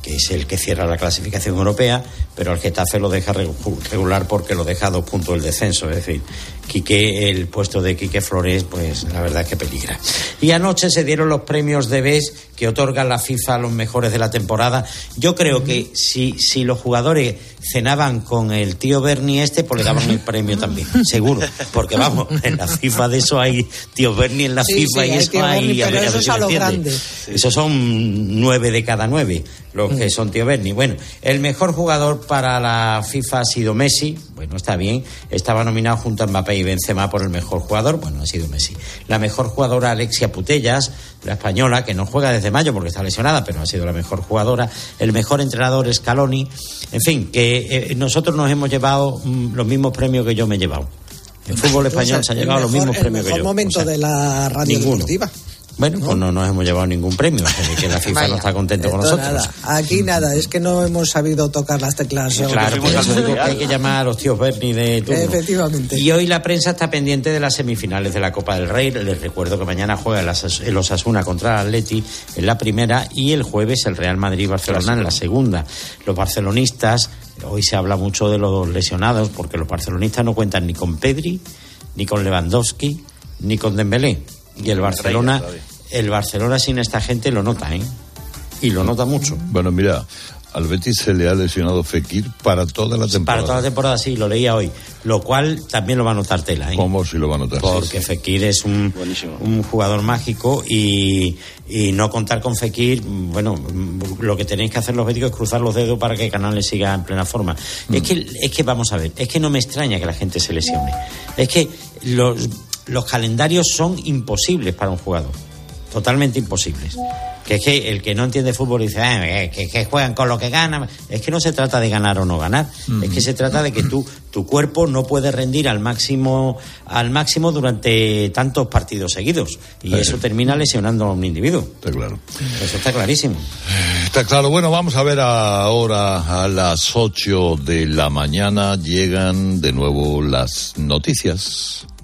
que es el que cierra la clasificación europea, pero al Getafe lo deja regular porque lo deja a dos puntos del descenso. Es decir, Quique, el puesto de Quique Flores, pues la verdad es que peligra. Y anoche se dieron los premios de BES que otorga la FIFA a los mejores de la temporada. Yo creo que si, si los jugadores cenaban con el tío Bernie este, pues le daban el *laughs* premio también, seguro. Porque vamos, en la FIFA de eso hay tío Bernie en la Sí, FIFA sí, y hay eso hay. A ver, a eso ver es si a lo. Esos son nueve de cada nueve, los que son tío Bernie. Bueno, el mejor jugador para la FIFA ha sido Messi. Bueno, está bien. Estaba nominado junto a Mbappé y Benzema por el mejor jugador. Bueno, ha sido Messi. La mejor jugadora Alexia Putellas, la española, que no juega desde mayo porque está lesionada, pero ha sido la mejor jugadora. El mejor entrenador Scaloni. En fin, que eh, nosotros nos hemos llevado mm, los mismos premios que yo me he llevado. El fútbol español se ha llevado los mismos premios El que yo. momento O sea, de la radio ninguno. deportiva. Bueno, pues no nos hemos llevado ningún premio. sea, que la *laughs* FIFA no está contento con nosotros. nada. Aquí nada, es que no hemos sabido tocar las teclas. Claro, por eso digo que hay que llamar a los tíos Bernie de turno. Efectivamente. Y hoy la prensa está pendiente de las semifinales de la Copa del Rey. Les recuerdo que mañana juega el Osasuna contra el Atleti en la primera y el jueves el Real Madrid-Barcelona en la segunda. Los barcelonistas, hoy se habla mucho de los lesionados porque los barcelonistas no cuentan ni con Pedri, ni con Lewandowski, ni con Dembélé. Y el Barcelona, el Barcelona sin esta gente lo nota, ¿eh? Y lo nota mucho. Bueno, mira, al Betis se le ha lesionado Fekir para toda la temporada. Para toda la temporada, sí, lo leía hoy. Lo cual también lo va a notar Tela. ¿eh? ¿Cómo si lo va a notar? Porque Fekir es un, un jugador mágico y, y no contar con Fekir, mm, bueno, mm, lo que tenéis que hacer los médicos es cruzar los dedos para que Canales siga en plena forma. Es, que, es que, vamos a ver, es que no me extraña que la gente se lesione. Es que los, los calendarios son imposibles para un jugador. Totalmente imposibles. Que es que el que no entiende fútbol dice "Ah, eh, que, que juegan con lo que ganan. Es que no se trata de ganar o no ganar. Es que se trata de que tú, tu cuerpo no puede rendir al máximo, al máximo durante tantos partidos seguidos. Y Sí. eso termina lesionando a un individuo. Está claro. Eso está clarísimo. Está claro. Bueno, vamos a ver ahora a las 8 de la mañana llegan de nuevo las noticias.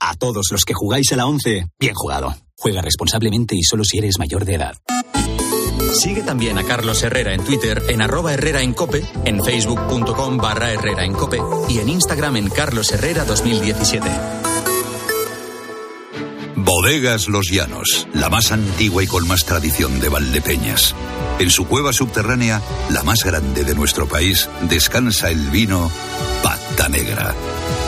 A todos los que jugáis a la 11, bien jugado. Juega responsablemente y solo si eres mayor de edad. Sigue también a Carlos Herrera en Twitter en arroba Herrera en Cope, en facebook.com barra Herrera en Cope y en Instagram en Carlos Herrera 2017. Bodegas Los Llanos, la más antigua y con más tradición de Valdepeñas. En su cueva subterránea, la más grande de nuestro país, descansa el vino Pata Negra,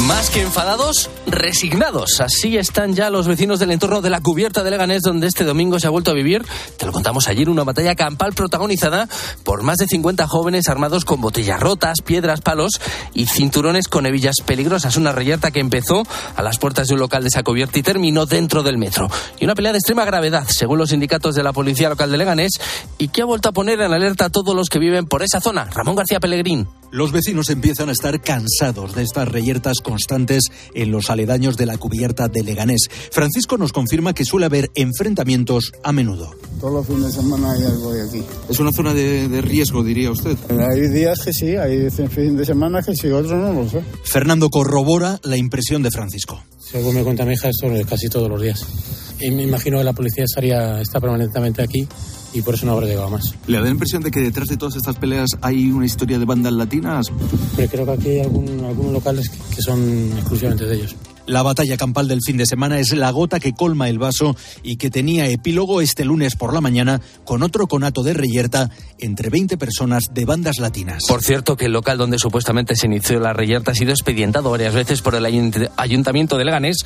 Más que enfadados, resignados. Así están ya los vecinos del entorno de la cubierta de Leganés, donde este domingo se ha vuelto a vivir, te lo contamos ayer, una batalla campal protagonizada por más de 50 jóvenes armados con botellas rotas, piedras, palos y cinturones con hebillas peligrosas. Una reyerta que empezó a las puertas de un local de esa cubierta y terminó dentro del metro. Y una pelea de extrema gravedad, según los sindicatos de la policía local de Leganés, y que ha vuelto a poner en alerta a todos los que viven por esa zona. Ramón García Pellegrín. Los vecinos empiezan a estar cansados de estas reyertas constantes en los aledaños de la cubierta de Leganés. Francisco nos confirma que suele haber enfrentamientos a menudo. Todos los fines de semana ya voy aquí. Es una zona de, de riesgo, diría usted. Hay días que sí, hay fines de semana que sí, otros no lo sé. Fernando corrobora la impresión de Francisco. Según me cuenta mi hija, esto es casi todos los días. Y me imagino que la policía estaría, está permanentemente aquí y por eso no habrá llegado más. ¿Le da la impresión de que detrás de todas estas peleas hay una historia de bandas latinas? Pero creo que aquí hay algún- algunos locales que, que son exclusivamente de ellos. La batalla campal del fin de semana es la gota que colma el vaso y que tenía epílogo este lunes por la mañana con otro conato de reyerta entre 20 personas de bandas latinas. Por cierto, que el local donde supuestamente se inició la reyerta ha sido expedientado varias veces por el ayunt- ayuntamiento de Leganés,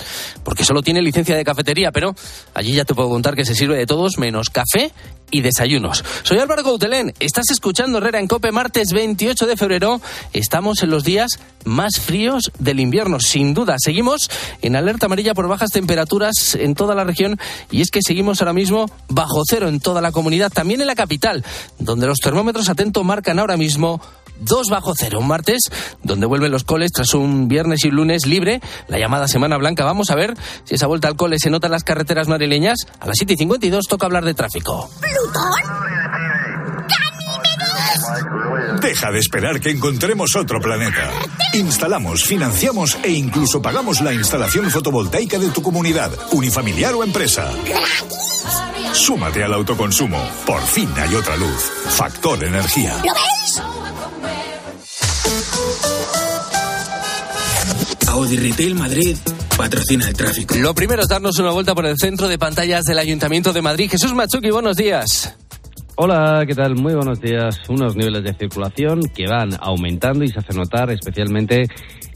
porque solo tiene licencia de cafetería, pero allí ya te puedo contar que se sirve de todos menos café y desayunos. Soy Álvaro Coutelén, estás escuchando Herrera en Cope, martes 28 de febrero. Estamos en los días más fríos del invierno, sin duda. Seguimos en alerta amarilla por bajas temperaturas en toda la región y es que seguimos ahora mismo bajo cero en toda la comunidad, también en la capital, donde los termómetros atento marcan ahora mismo 2 bajo cero, un martes donde vuelven los coles tras un viernes y un lunes libre, la llamada Semana Blanca. Vamos a ver si esa vuelta al cole se nota en las carreteras madrileñas. A las 7 y 52 toca hablar de tráfico. Deja de esperar que encontremos otro planeta. Instalamos, financiamos e incluso pagamos la instalación fotovoltaica de tu comunidad, unifamiliar o empresa. Súmate al autoconsumo. Por fin hay otra luz. Factor Energía. ¿Lo veis? Audi Retail Madrid patrocina el tráfico. Lo primero es darnos una vuelta por el centro de pantallas del Ayuntamiento de Madrid. Jesús Machuki, buenos días. Hola, ¿qué tal? Muy buenos días. Unos niveles de circulación que van aumentando y se hace notar especialmente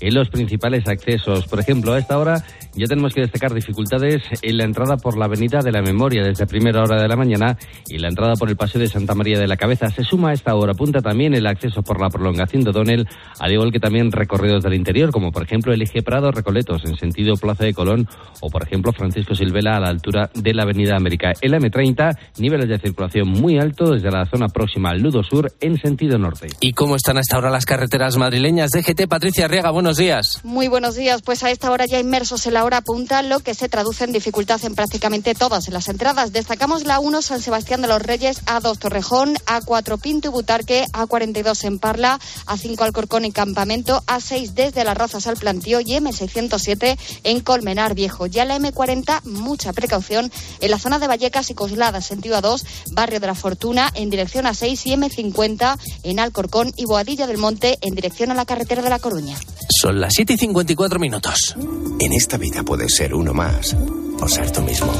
en los principales accesos. Por ejemplo, a esta hora ya tenemos que destacar dificultades en la entrada por la Avenida de la Memoria desde primera hora de la mañana y la entrada por el Paseo de Santa María de la Cabeza. Se suma a esta hora punta también el acceso por la prolongación de O'Donnell, al igual que también recorridos del interior, como por ejemplo el eje Prado Recoletos en sentido Plaza de Colón o por ejemplo Francisco Silvela a la altura de la Avenida América. El M30, niveles de circulación muy Alto desde la zona próxima al Ludo Sur en sentido norte. ¿Y cómo están hasta ahora las carreteras madrileñas? DGT, Patricia Riega, buenos días. Muy buenos días. Pues a esta hora ya inmersos en la hora punta, lo que se traduce en dificultad en prácticamente todas las entradas. Destacamos la 1 San Sebastián de los Reyes, A2 Torrejón, A4 Pinto y Butarque, A42 en Parla, A5 Alcorcón y Campamento, A6 desde Las Rozas al Plantío y M607 en Colmenar Viejo. Ya la M40, mucha precaución en la zona de Vallecas y Coslada, sentido A2, Barrio de la Fortuna en dirección A6 y M50 en Alcorcón y Boadilla del Monte en dirección a la carretera de La Coruña. Son las 7 y 54 minutos. En esta vida puedes ser uno más o ser tú mismo.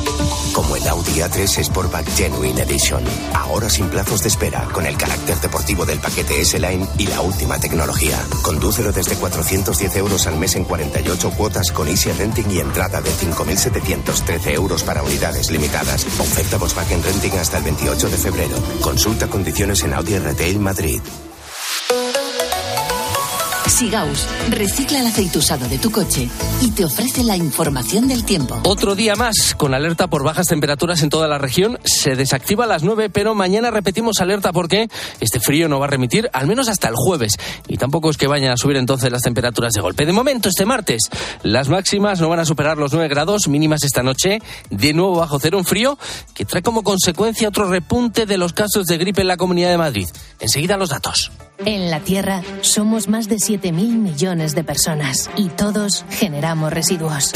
Como el Audi A3 Sportback Genuine Edition. Ahora sin plazos de espera, con el carácter deportivo del paquete S-Line y la última tecnología. Condúcelo desde 410 euros al mes en 48 cuotas con Easy Renting y entrada de 5.713 euros para unidades limitadas. Oferta Volkswagen Renting hasta el 28 de febrero. Consulta condiciones en Audi Retail Madrid. Sigaus recicla el aceite usado de tu coche y te ofrece la información del tiempo. Otro día más, con alerta por bajas temperaturas en toda la región. Se desactiva a las 9, pero mañana repetimos alerta porque este frío no va a remitir al menos hasta el jueves. Y tampoco es que vayan a subir entonces las temperaturas de golpe. De momento, este martes, las máximas no van a superar los 9 grados mínimas esta noche. De nuevo bajo cero, un frío que trae como consecuencia otro repunte de los casos de gripe en la Comunidad de Madrid. Enseguida los datos. En la Tierra somos más de 7.000 millones de personas y todos generamos residuos.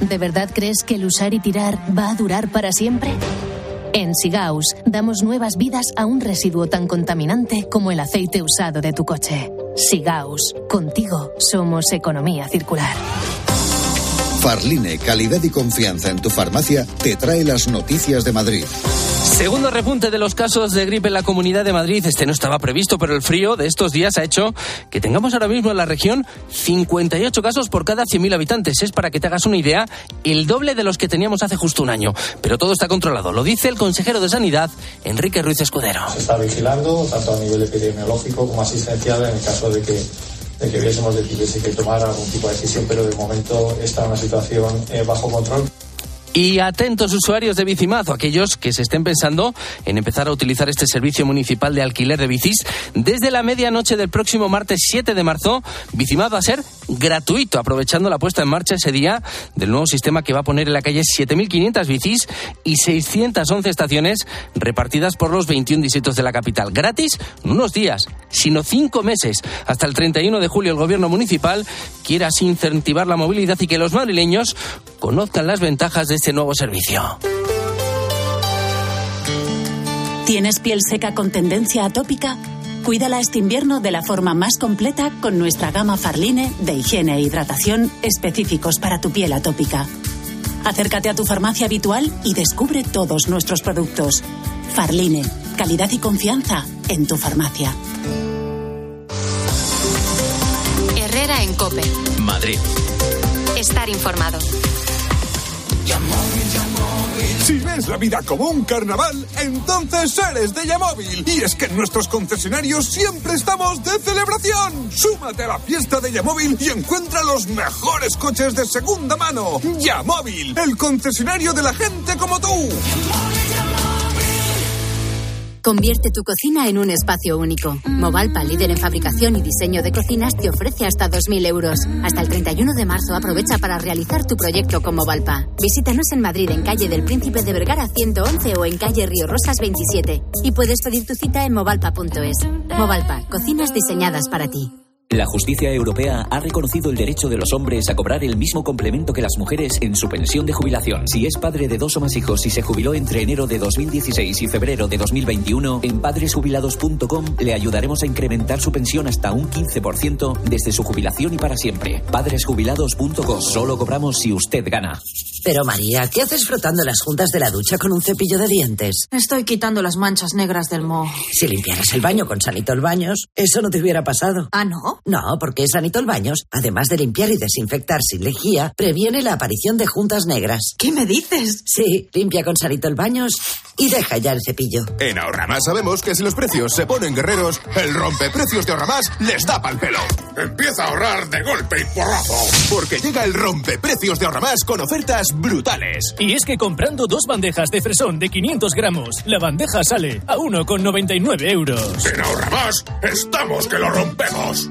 ¿De verdad crees que el usar y tirar va a durar para siempre? En Sigaus damos nuevas vidas a un residuo tan contaminante como el aceite usado de tu coche. Sigaus, contigo somos economía circular. Farline, calidad y confianza en tu farmacia, te trae las noticias de Madrid. Segundo repunte de los casos de gripe en la Comunidad de Madrid. Este no estaba previsto, pero el frío de estos días ha hecho que tengamos ahora mismo en la región 58 casos por cada 100.000 habitantes. Es para que te hagas una idea, el doble de los que teníamos hace justo un año. Pero todo está controlado. Lo dice el consejero de Sanidad, Enrique Ruiz Escudero. Se está vigilando, tanto a nivel epidemiológico como asistencial, en el caso de que de que viésemos de que hubiese que tomar algún tipo de decisión, pero de momento está una situación eh, bajo control. Y atentos usuarios de Bicimazo, aquellos que se estén pensando en empezar a utilizar este servicio municipal de alquiler de bicis, desde la medianoche del próximo martes 7 de marzo, Bicimazo va a ser gratuito, aprovechando la puesta en marcha ese día del nuevo sistema que va a poner en la calle 7.500 bicis y 611 estaciones repartidas por los 21 distritos de la capital. Gratis, no unos días, sino cinco meses. Hasta el 31 de julio el gobierno municipal quiere así incentivar la movilidad y que los madrileños conozcan las ventajas de este nuevo servicio. ¿Tienes piel seca con tendencia atópica? Cuídala este invierno de la forma más completa con nuestra gama Farline de higiene e hidratación específicos para tu piel atópica. Acércate a tu farmacia habitual y descubre todos nuestros productos. Farline, calidad y confianza en tu farmacia. Herrera en Cope. Madrid. Estar informado. Si ves la vida como un carnaval, entonces eres de Yamóvil. Y es que en nuestros concesionarios siempre estamos de celebración. Súmate a la fiesta de Yamóvil y encuentra los mejores coches de segunda mano. Yamóvil, el concesionario de la gente como tú. Convierte tu cocina en un espacio único. Movalpa, líder en fabricación y diseño de cocinas, te ofrece hasta 2.000 euros. Hasta el 31 de marzo aprovecha para realizar tu proyecto con Movalpa. Visítanos en Madrid, en calle del Príncipe de Vergara 111 o en calle Río Rosas 27. Y puedes pedir tu cita en movalpa.es. Movalpa, cocinas diseñadas para ti. La justicia europea ha reconocido el derecho de los hombres a cobrar el mismo complemento que las mujeres en su pensión de jubilación. Si es padre de dos o más hijos y se jubiló entre enero de 2016 y febrero de 2021, en padresjubilados.com le ayudaremos a incrementar su pensión hasta un 15% desde su jubilación y para siempre. Padresjubilados.com. Solo cobramos si usted gana. Pero María, ¿qué haces frotando las juntas de la ducha con un cepillo de dientes? Estoy quitando las manchas negras del moho. Si limpiaras el baño con Sanitol Baños, eso no te hubiera pasado. Ah, ¿no? No, porque Sanitol Baños, además de limpiar y desinfectar sin lejía, previene la aparición de juntas negras. ¿Qué me dices? Sí, limpia con Sanitol Baños y deja ya el cepillo. En Ahorramás sabemos que si los precios se ponen guerreros, el rompeprecios de Ahorramás les da pal pelo. Empieza a ahorrar de golpe y porrazo. Porque llega el rompeprecios de Ahorramás con ofertas brutales. Y es que comprando dos bandejas de fresón de 500 gramos, la bandeja sale a 1,99 euros. En Ahorramás estamos que lo rompemos.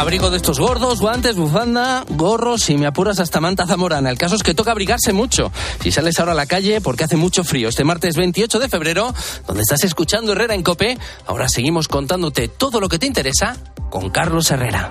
Abrigo de estos gordos, guantes, bufanda, gorros y me apuras hasta manta zamorana. El caso es que toca abrigarse mucho. Si sales ahora a la calle porque hace mucho frío. Este martes 28 de febrero, donde estás escuchando Herrera en Cope, ahora seguimos contándote todo lo que te interesa con Carlos Herrera.